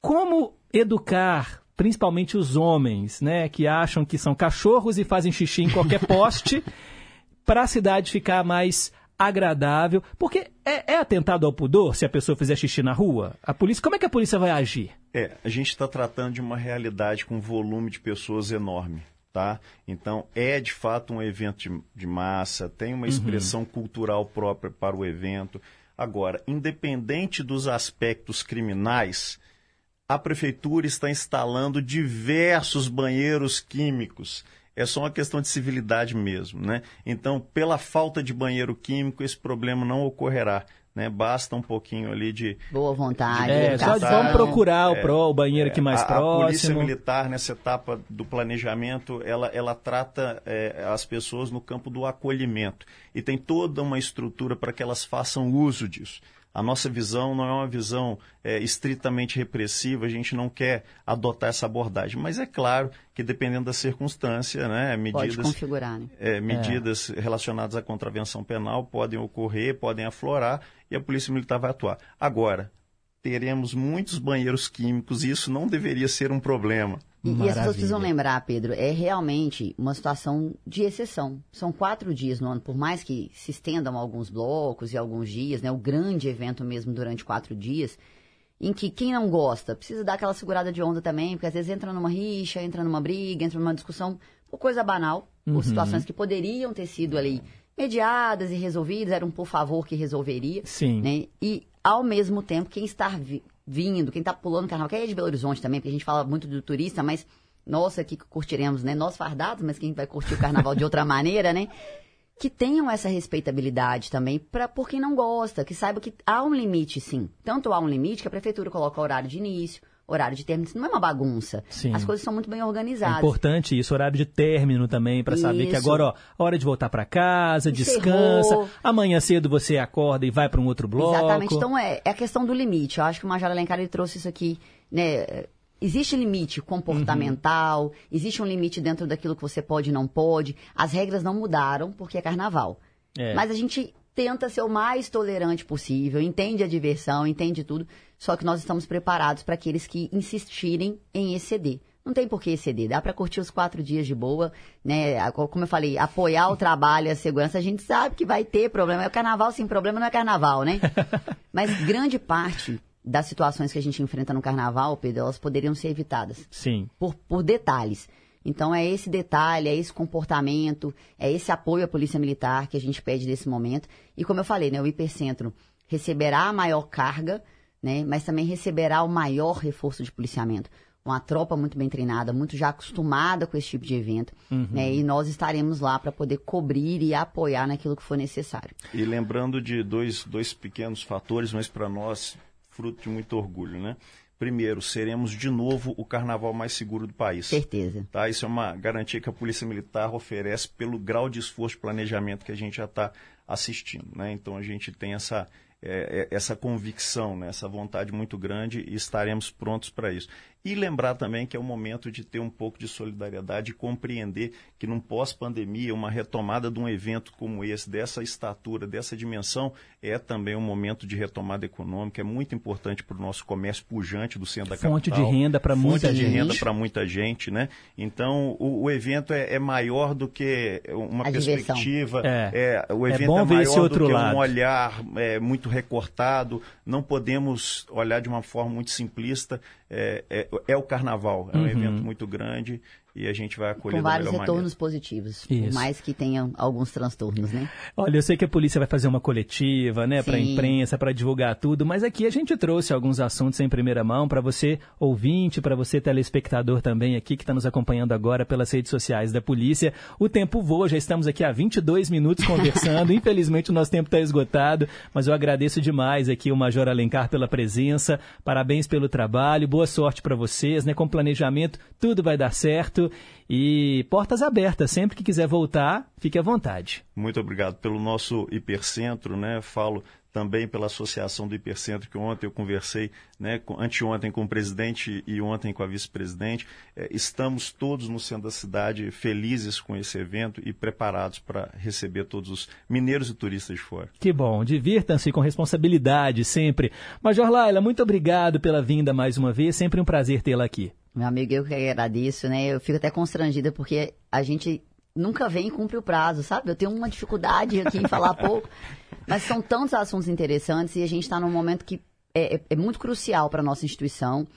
Como educar, principalmente os homens, né, que acham que são cachorros e fazem xixi em qualquer poste, para a cidade ficar mais agradável? Porque é, é atentado ao pudor se a pessoa fizer xixi na rua? A polícia, como é que a polícia vai agir? É, a gente está tratando de uma realidade com um volume de pessoas enorme, tá? Então, é de fato um evento de, de massa, tem uma Uhum. expressão cultural própria para o evento. Agora, independente dos aspectos criminais, a prefeitura está instalando diversos banheiros químicos. É só uma questão de civilidade mesmo, né? Então, pela falta de banheiro químico, esse problema não ocorrerá. Né? Basta um pouquinho ali de Boa vontade. É, só educação. vamos procurar o pró- o banheiro aqui mais a, A polícia próximo. militar, nessa etapa do planejamento, ela, ela trata é, as pessoas no campo do acolhimento. E tem toda uma estrutura para que elas façam uso disso. A nossa visão não é uma visão é, estritamente repressiva, a gente não quer adotar essa abordagem. Mas é claro que, dependendo da circunstância, né, Pode medidas, configurar, né? é, medidas relacionadas à contravenção penal podem ocorrer, podem aflorar e a Polícia Militar vai atuar. Agora, teremos muitos banheiros químicos e isso não deveria ser um problema. E, e as pessoas precisam lembrar, Pedro, é realmente uma situação de exceção. São quatro dias no ano, por mais que se estendam alguns blocos e alguns dias, né? O grande evento mesmo durante quatro dias, em que quem não gosta precisa dar aquela segurada de onda também, porque às vezes entra numa rixa, entra numa briga, entra numa discussão por coisa banal, Uhum. por situações que poderiam ter sido ali mediadas e resolvidas, era um por favor que resolveria. Sim. Né? E, ao mesmo tempo, quem está vindo, quem está pulando o carnaval, que é de Belo Horizonte também, porque a gente fala muito do turista, mas aqui que curtiremos, né? Nós fardados, mas quem vai curtir o carnaval de outra maneira, né? Que tenham essa respeitabilidade também para por quem não gosta, que saiba que há um limite, sim. Tanto há um limite que a prefeitura coloca horário de início, horário de término, isso não é uma bagunça. Sim. As coisas são muito bem É organizadas. importante isso, horário de término também, para saber que agora, ó, hora de voltar para casa, Encerrou. descansa. Amanhã cedo você acorda e vai para um outro bloco. Exatamente. Então é, é a questão do limite. Eu acho que o Major Alencar ele trouxe isso aqui, né? Existe limite comportamental, existe um limite dentro daquilo que você pode e não pode. As regras não mudaram porque é carnaval. É. Mas a gente tenta ser o mais tolerante possível, entende a diversão, entende tudo, só que nós estamos preparados para aqueles que insistirem em exceder. não tem por que exceder. Dá para curtir os quatro dias de boa, né? Como eu falei, apoiar o trabalho e a segurança, a gente sabe que vai ter problema. É o carnaval sem problema não é carnaval, né? Mas grande parte das situações que a gente enfrenta no carnaval, Pedro, elas poderiam ser evitadas Sim. por, por detalhes. Então é esse detalhe, é esse comportamento, é esse apoio à Polícia Militar que a gente pede nesse momento. E como eu falei, né, o Hipercentro receberá a maior carga, né, mas também receberá o maior reforço de policiamento. Uma tropa muito bem treinada, muito já acostumada com esse tipo de evento. Uhum. né, e nós estaremos lá para poder cobrir e apoiar naquilo que for necessário. E lembrando de dois, dois pequenos fatores, mas para nós, fruto de muito orgulho, né? Primeiro, seremos de novo o carnaval mais seguro do país. Certeza. Tá? Isso é uma garantia que a Polícia Militar oferece pelo grau de esforço e planejamento que a gente já está assistindo. Né? Então a gente tem essa, é, é, essa convicção, né? essa vontade muito grande e estaremos prontos para isso. E lembrar também que é o momento de ter um pouco de solidariedade e compreender que num pós-pandemia, uma retomada de um evento como esse, dessa estatura, dessa dimensão, é também um momento de retomada econômica. É muito importante para o nosso comércio pujante do centro da Fonte capital. de renda pra muita Fonte de gente. renda para muita gente, né? Então, o, o evento é, é maior do que uma A perspectiva. É. o É evento bom é, ver maior esse do outro que lado. um olhar é, muito recortado. Não podemos olhar de uma forma muito simplista. É, é, é o carnaval, é um Uhum. evento muito grande e a gente vai acolher Com vários retornos maneira. positivos, por Isso. mais que tenham alguns transtornos, né? Olha, eu sei que a polícia vai fazer uma coletiva, né, para imprensa, para divulgar tudo, mas aqui a gente trouxe alguns assuntos em primeira mão para você ouvinte, para você telespectador também aqui que está nos acompanhando agora pelas redes sociais da polícia. O tempo voa, já estamos aqui há 22 minutos conversando. Infelizmente o nosso tempo está esgotado, mas eu agradeço demais aqui o Major Alencar pela presença. Parabéns pelo trabalho, boa sorte para vocês, né? Com planejamento tudo vai dar certo e portas abertas. Sempre que quiser voltar, fique à vontade. Muito obrigado pelo nosso hipercentro, né? Falo também pela associação do hipercentro que ontem eu conversei, né? com- Anteontem com o presidente e ontem com a vice-presidente. Eh, estamos todos no centro da cidade felizes com esse evento e preparados para receber todos os mineiros e turistas de fora. Que bom, divirtam-se com responsabilidade sempre. Major Laila, muito obrigado pela vinda mais uma vez, sempre um prazer tê-la aqui. Meu amigo, eu que agradeço, né? Eu fico até constrangida porque a gente nunca vem e cumpre o prazo, sabe? Eu tenho uma dificuldade aqui em falar pouco, mas são tantos assuntos interessantes e a gente está num momento que é, é- é muito crucial para a nossa instituição.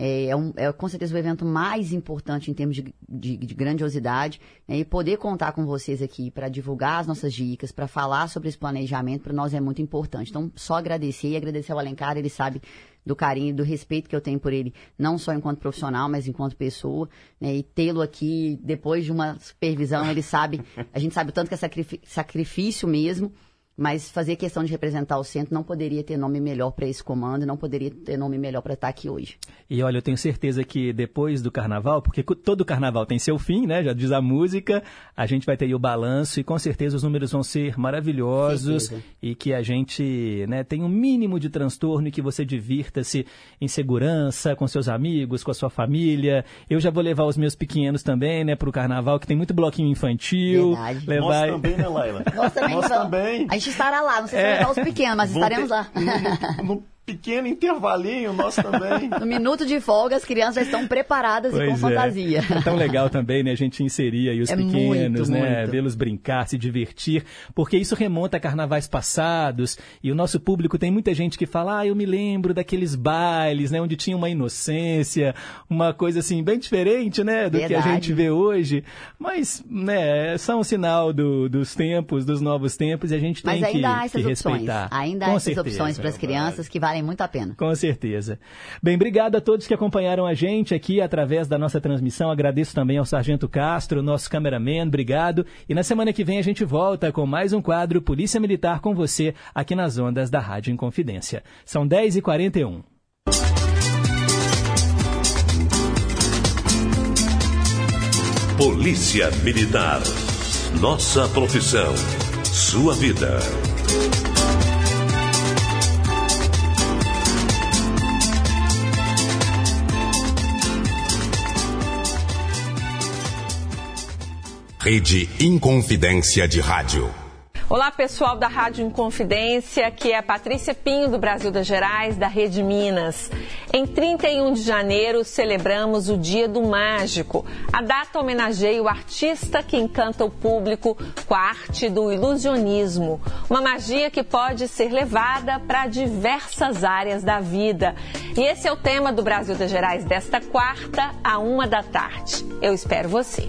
É, é, um- é com certeza o evento mais importante em termos de, de- de grandiosidade. né? E poder contar com vocês aqui para divulgar as nossas dicas, para falar sobre esse planejamento, para nós é muito importante. Então, só agradecer e agradecer ao Alencar, ele sabe do carinho e do respeito que eu tenho por ele, não só enquanto profissional, mas enquanto pessoa, né? E tê-lo aqui, depois de uma supervisão, ele sabe, a gente sabe o tanto que é sacrifício mesmo, mas fazer questão de representar o centro não poderia ter nome melhor para esse comando, não poderia ter nome melhor para estar aqui hoje. E olha, eu tenho certeza que depois do carnaval, porque todo carnaval tem seu fim, né? Já diz a música, a gente vai ter aí o balanço e com certeza os números vão ser maravilhosos Certeza. e que a gente né, tenha um mínimo de transtorno e que você divirta-se em segurança com seus amigos, com a sua família. Eu já vou levar os meus pequenos também, né, pro carnaval, que tem muito bloquinho infantil. Verdade. Levar... Nós também, né, Laila? Nós também, Nós vamos. também. A gente estará lá, não sei se É. vai os pequenos, mas estaremos ter- lá. No, no pequeno intervalinho, nós também. No minuto de folga, as crianças já estão preparadas e com Pois é. fantasia. É tão legal também, né, a gente inserir aí os É pequenos, muito, né, muito. vê-los brincar, se divertir, porque isso remonta a carnavais passados, e o nosso público tem muita gente que fala, ah, eu me lembro daqueles bailes, né, onde tinha uma inocência, uma coisa assim, bem diferente, né, do que a Verdade. gente vê hoje, mas, né, é só um sinal do- dos tempos, dos novos tempos, e a gente tem Mas ainda que, há essas que opções. respeitar. Ainda Com há essas certeza. opções para as crianças que valem muito a pena. Com certeza. Bem, obrigado a todos que acompanharam a gente aqui através da nossa transmissão. Agradeço também ao Sargento Castro, nosso cameraman, obrigado. E na semana que vem a gente volta com mais um quadro Polícia Militar com você aqui nas ondas da Rádio Inconfidência. São 10h41. Polícia Militar. Nossa profissão. Sua vida. Rede Inconfidência de Rádio. Olá, pessoal da Rádio Inconfidência, aqui é a Patrícia Pinho, do Brasil das Gerais, da Rede Minas. Em 31 de janeiro, celebramos o Dia do Mágico. A data homenageia o artista que encanta o público com a arte do ilusionismo. Uma magia que pode ser levada para diversas áreas da vida. E esse é o tema do Brasil das Gerais desta quarta, a uma da tarde. Eu espero você.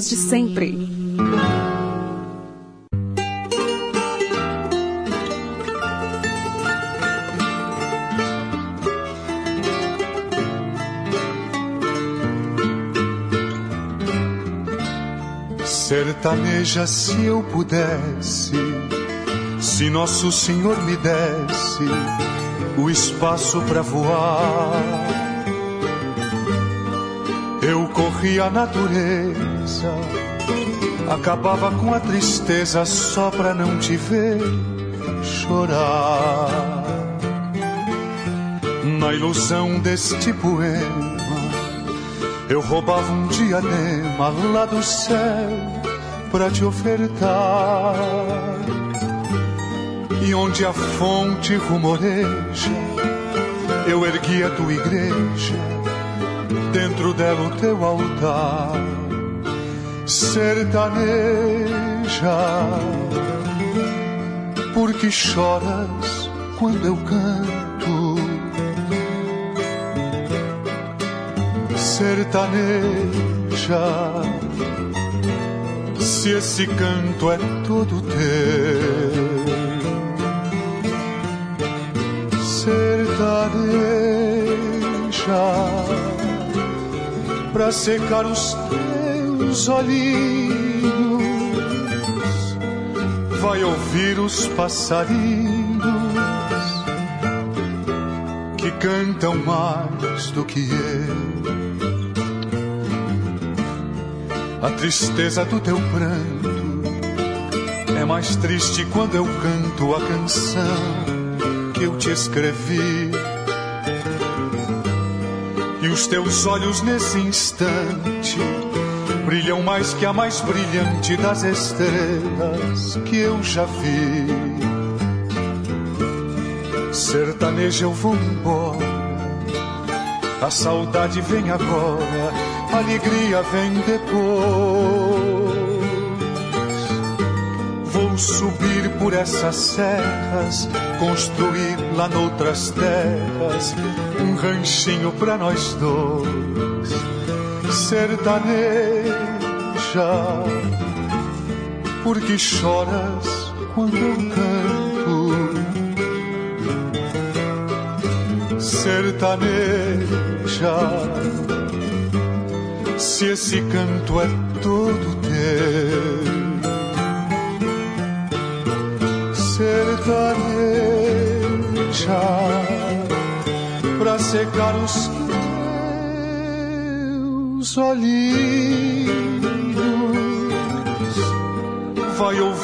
Ídolos de sempre. Sertaneja, se eu pudesse, se Nosso Senhor me desse o espaço para voar, eu corria a natureza, acabava com a tristeza só pra não te ver chorar. Na ilusão deste poema, eu roubava um diadema lá do céu pra te ofertar. E onde a fonte rumoreja, eu ergui a tua igreja, dentro dela o teu altar. Sertaneja, porque choras quando eu canto. Sertaneja, se esse canto é todo teu. sertaneja pra secar os teus olhinhos. Vai ouvir os passarinhos que cantam mais do que eu. A tristeza do teu pranto é mais triste quando eu canto a canção que eu te escrevi. E os teus olhos nesse instante brilham mais que a mais brilhante das estrelas que eu já vi. Sertaneja, eu vou embora. A saudade vem agora, a alegria vem depois. Vou subir por essas serras, construir lá noutras terras um ranchinho pra nós dois. Sertaneja, porque choras quando eu canto. Sertaneja, se esse canto é todo teu. sertaneja pra secar os teus olhinhos.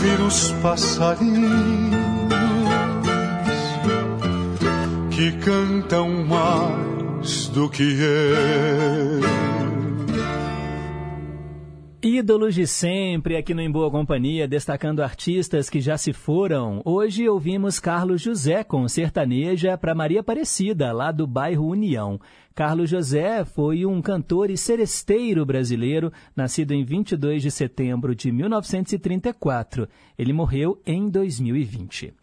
Ouvir os passarinhos que cantam mais do que eu. Ídolos de sempre aqui no Em Boa Companhia, destacando artistas que já se foram. Hoje ouvimos Carlos José com sertaneja para Maria Aparecida, lá do bairro União. Carlos José foi um cantor e seresteiro brasileiro, nascido em 22 de setembro de 1934. Ele morreu em 2020.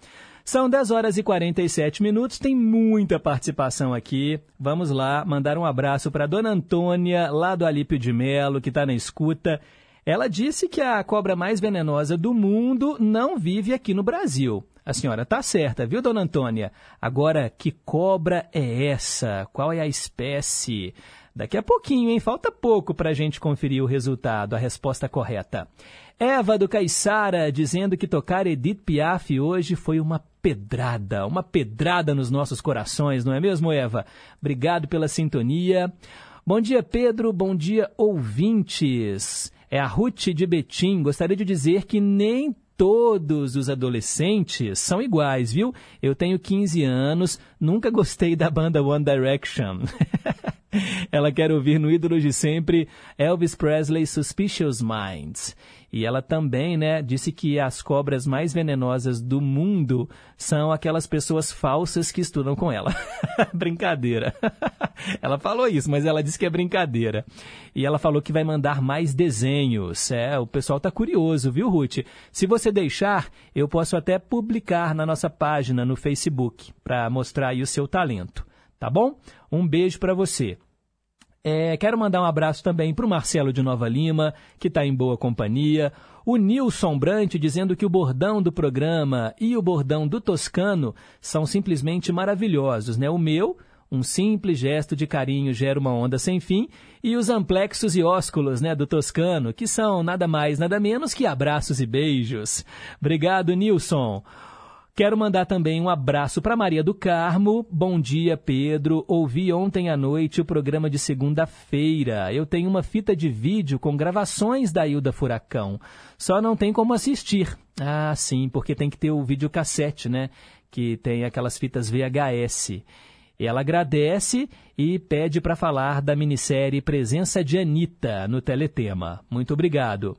São 10 horas e 47 minutos, tem muita participação aqui. Vamos lá, mandar um abraço para Dona Antônia, lá do Alípio de Melo, que está na escuta. Ela disse que a cobra mais venenosa do mundo não vive aqui no Brasil. A senhora tá certa, viu, dona Antônia? Agora, que cobra é essa? Qual é a espécie? Daqui a pouquinho, hein? Falta pouco para a gente conferir o resultado, a resposta correta. Eva do Caiçara dizendo que tocar Edith Piaf hoje foi uma pedrada, uma pedrada nos nossos corações, não é mesmo, Eva? Obrigado pela sintonia. Bom dia, Pedro. Bom dia, ouvintes. É a Ruth de Betim. Gostaria de dizer que nem todos os adolescentes são iguais, viu? Eu tenho 15 anos, nunca gostei da banda One Direction. ela quer ouvir no ídolo de sempre Elvis Presley Suspicious Minds. E ela também, né, disse que as cobras mais venenosas do mundo são aquelas pessoas falsas que estudam com ela. brincadeira. ela falou isso, mas ela disse que é brincadeira. E ela falou que vai mandar mais desenhos. É, o pessoal tá curioso, viu, Ruth? Se você deixar, eu posso até publicar na nossa página no Facebook para mostrar aí o seu talento, tá bom? Um beijo para você. É, quero mandar um abraço também para o Marcelo de Nova Lima, que está em boa companhia. O Nilson Brant dizendo que o bordão do programa e o bordão do Toscano são simplesmente maravilhosos, né? O meu, um simples gesto de carinho gera uma onda sem fim, e os amplexos e ósculos, né, do Toscano, que são nada mais, nada menos que abraços e beijos. Obrigado, Nilson. Quero mandar também um abraço para Maria do Carmo. Bom dia, Pedro. Ouvi ontem à noite o programa de segunda-feira. Eu tenho uma fita de vídeo com gravações da Ilda Furacão. Só não tem como assistir. Ah, sim, porque tem que ter o videocassete, né? Que tem aquelas fitas VHS. Ela agradece e pede para falar da minissérie Presença de Anitta no Teletema. Muito obrigado.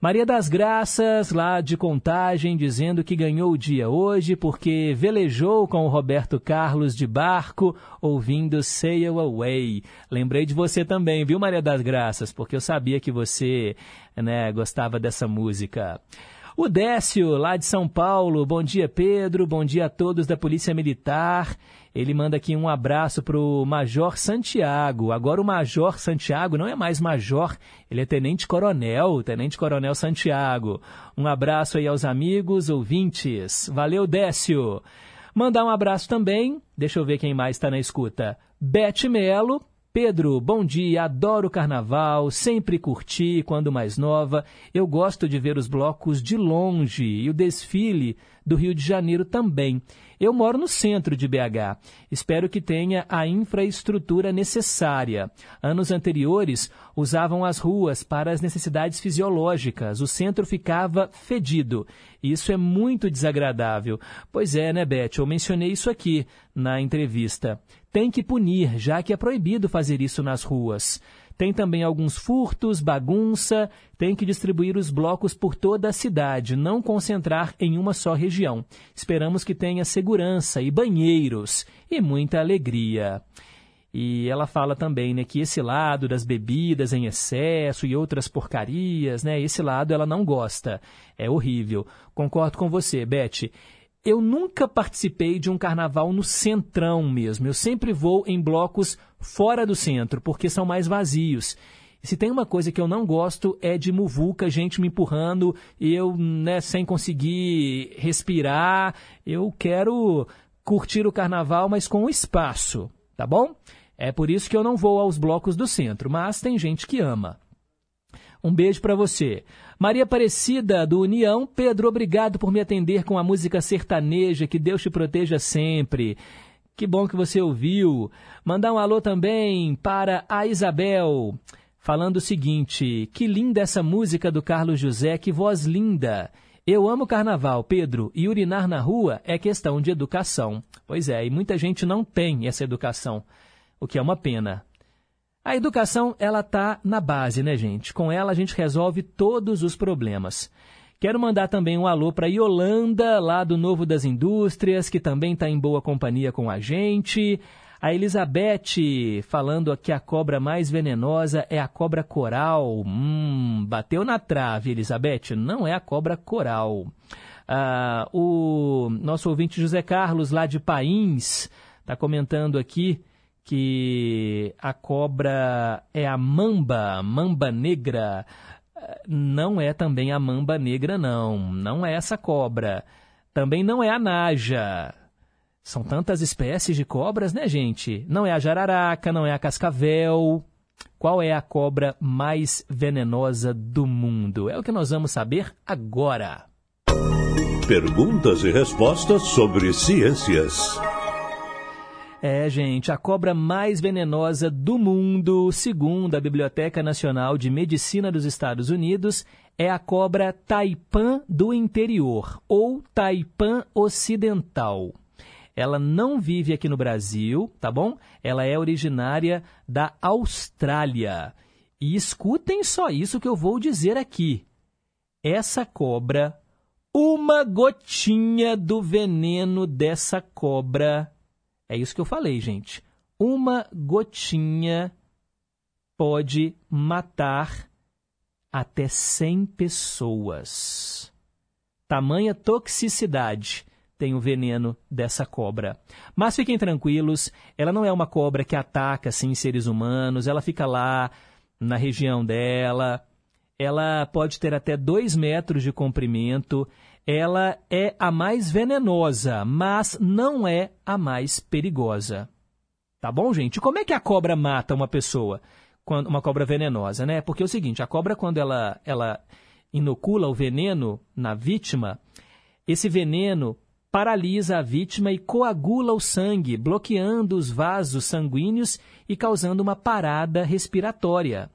Maria das Graças, lá de Contagem, dizendo que ganhou o dia hoje porque velejou com o Roberto Carlos de barco, ouvindo Sail Away. Lembrei de você também, viu, Maria das Graças? Porque eu sabia que você né, gostava dessa música. O Décio, lá de São Paulo. Bom dia, Pedro. Bom dia a todos da Polícia Militar. Ele manda aqui um abraço para o Major Santiago. Agora o Major Santiago não é mais Major, ele é Tenente Coronel, Tenente Coronel Santiago. Um abraço aí aos amigos, ouvintes. Valeu, Décio. Mandar um abraço também, deixa eu ver quem mais está na escuta. Bete Melo, Pedro, bom dia, adoro carnaval, sempre curti quando mais nova. Eu gosto de ver os blocos de longe e o desfile do Rio de Janeiro também. Eu moro no centro de BH. Espero que tenha a infraestrutura necessária. Anos anteriores usavam as ruas para as necessidades fisiológicas. O centro ficava fedido. Isso é muito desagradável. Pois é, né, Beth? Eu mencionei isso aqui na entrevista. Tem que punir, já que é proibido fazer isso nas ruas. Tem também alguns furtos, bagunça, tem que distribuir os blocos por toda a cidade, não concentrar em uma só região. Esperamos que tenha segurança e banheiros e muita alegria. E ela fala também né, que esse lado das bebidas em excesso e outras porcarias, né, esse lado ela não gosta. É horrível. Concordo com você, Beth. Eu nunca participei de um carnaval no centrão mesmo. Eu sempre vou em blocos fora do centro, porque são mais vazios. Se tem uma coisa que eu não gosto é de muvuca, gente me empurrando, eu, né, sem conseguir respirar. Eu quero curtir o carnaval, mas com espaço, tá bom? É por isso que eu não vou aos blocos do centro, mas tem gente que ama. Um beijo para você. Maria Aparecida, do União. Pedro, obrigado por me atender com a música sertaneja. Que Deus te proteja sempre. Que bom que você ouviu. Mandar um alô também para a Isabel, falando o seguinte: que linda essa música do Carlos José, que voz linda. Eu amo carnaval, Pedro, e urinar na rua é questão de educação. Pois é, e muita gente não tem essa educação, o que é uma pena. A educação, ela tá na base, né, gente? Com ela a gente resolve todos os problemas. Quero mandar também um alô para Yolanda, lá do Novo das Indústrias, que também está em boa companhia com a gente. A Elizabeth falando que a cobra mais venenosa é a cobra coral. Hum, bateu na trave, Elizabeth. Não é a cobra coral. Ah, o nosso ouvinte José Carlos, lá de Pains, está comentando aqui que a cobra é a mamba, mamba negra. Não é também a mamba negra, não. Não é essa cobra. Também não é a naja. São tantas espécies de cobras, né, gente? Não é a jararaca, não é a cascavel. Qual é a cobra mais venenosa do mundo? É o que nós vamos saber agora. Perguntas e respostas sobre ciências. É, gente, a cobra mais venenosa do mundo, segundo a Biblioteca Nacional de Medicina dos Estados Unidos, é a cobra taipã do interior, ou taipã ocidental. Ela não vive aqui no Brasil, tá bom? Ela é originária da Austrália. E escutem só isso que eu vou dizer aqui. Essa cobra, uma gotinha do veneno dessa cobra é isso que eu falei, gente. Uma gotinha pode matar até 100 pessoas. Tamanha toxicidade tem o veneno dessa cobra. Mas fiquem tranquilos, ela não é uma cobra que ataca assim seres humanos, ela fica lá na região dela. Ela pode ter até 2 metros de comprimento ela é a mais venenosa, mas não é a mais perigosa. Tá bom, gente? Como é que a cobra mata uma pessoa? Quando, uma cobra venenosa, né? Porque é o seguinte, a cobra, quando ela, ela inocula o veneno na vítima, esse veneno paralisa a vítima e coagula o sangue, bloqueando os vasos sanguíneos e causando uma parada respiratória.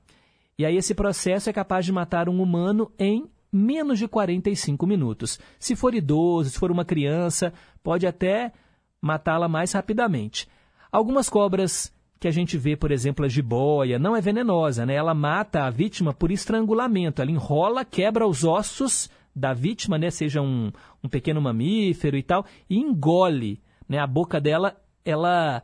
E aí esse processo é capaz de matar um humano em menos de 45 minutos. Se for idoso, se for uma criança, pode até matá-la mais rapidamente. Algumas cobras que a gente vê, por exemplo, a jiboia, não é venenosa, né? Ela mata a vítima por estrangulamento. Ela enrola, quebra os ossos da vítima, né? Seja um, um pequeno mamífero e tal, e engole, né? A boca dela, ela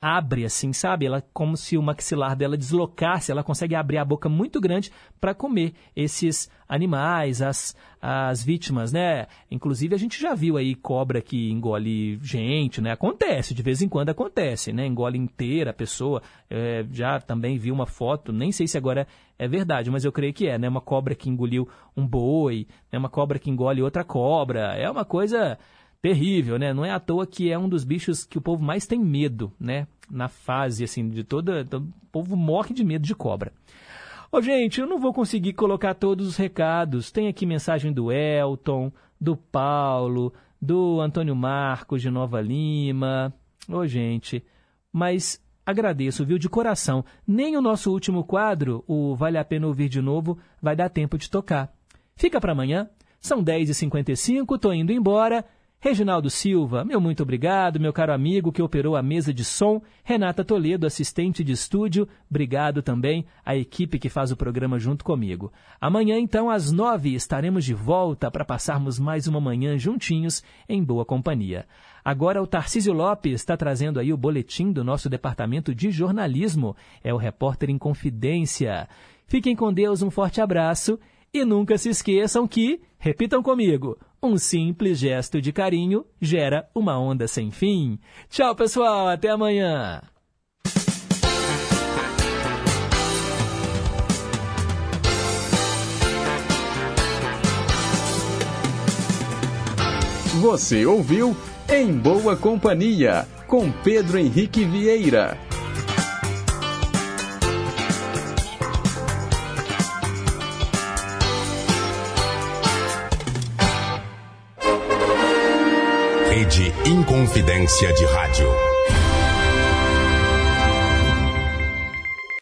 abre assim, sabe? Ela como se o maxilar dela deslocasse, ela consegue abrir a boca muito grande para comer esses animais, as, as vítimas, né? Inclusive a gente já viu aí cobra que engole gente, né? Acontece, de vez em quando acontece, né? Engole inteira a pessoa. É, já também vi uma foto, nem sei se agora é verdade, mas eu creio que é, né? Uma cobra que engoliu um boi, né? uma cobra que engole outra cobra. É uma coisa terrível, né? Não é à toa que é um dos bichos que o povo mais tem medo, né? Na fase, assim, de toda... O povo morre de medo de cobra. Ô, gente, eu não vou conseguir colocar todos os recados. Tem aqui mensagem do Elton, do Paulo, do Antônio Marcos de Nova Lima. Ô, gente, mas agradeço, viu, de coração. Nem o nosso último quadro, o Vale a Pena Ouvir de Novo, vai dar tempo de tocar. Fica para amanhã. São 10h55, tô indo embora. Reginaldo Silva, meu muito obrigado, meu caro amigo que operou a mesa de som, Renata Toledo, assistente de estúdio, obrigado também à equipe que faz o programa junto comigo. Amanhã, então, às nove, estaremos de volta para passarmos mais uma manhã juntinhos em boa companhia. Agora o Tarcísio Lopes está trazendo aí o boletim do nosso departamento de jornalismo. É o repórter em confidência. Fiquem com Deus, um forte abraço e nunca se esqueçam que, repitam comigo, um simples gesto de carinho gera uma onda sem fim. Tchau, pessoal, até amanhã. Você ouviu Em Boa Companhia, com Pedro Henrique Vieira. Inconfidência de Rádio.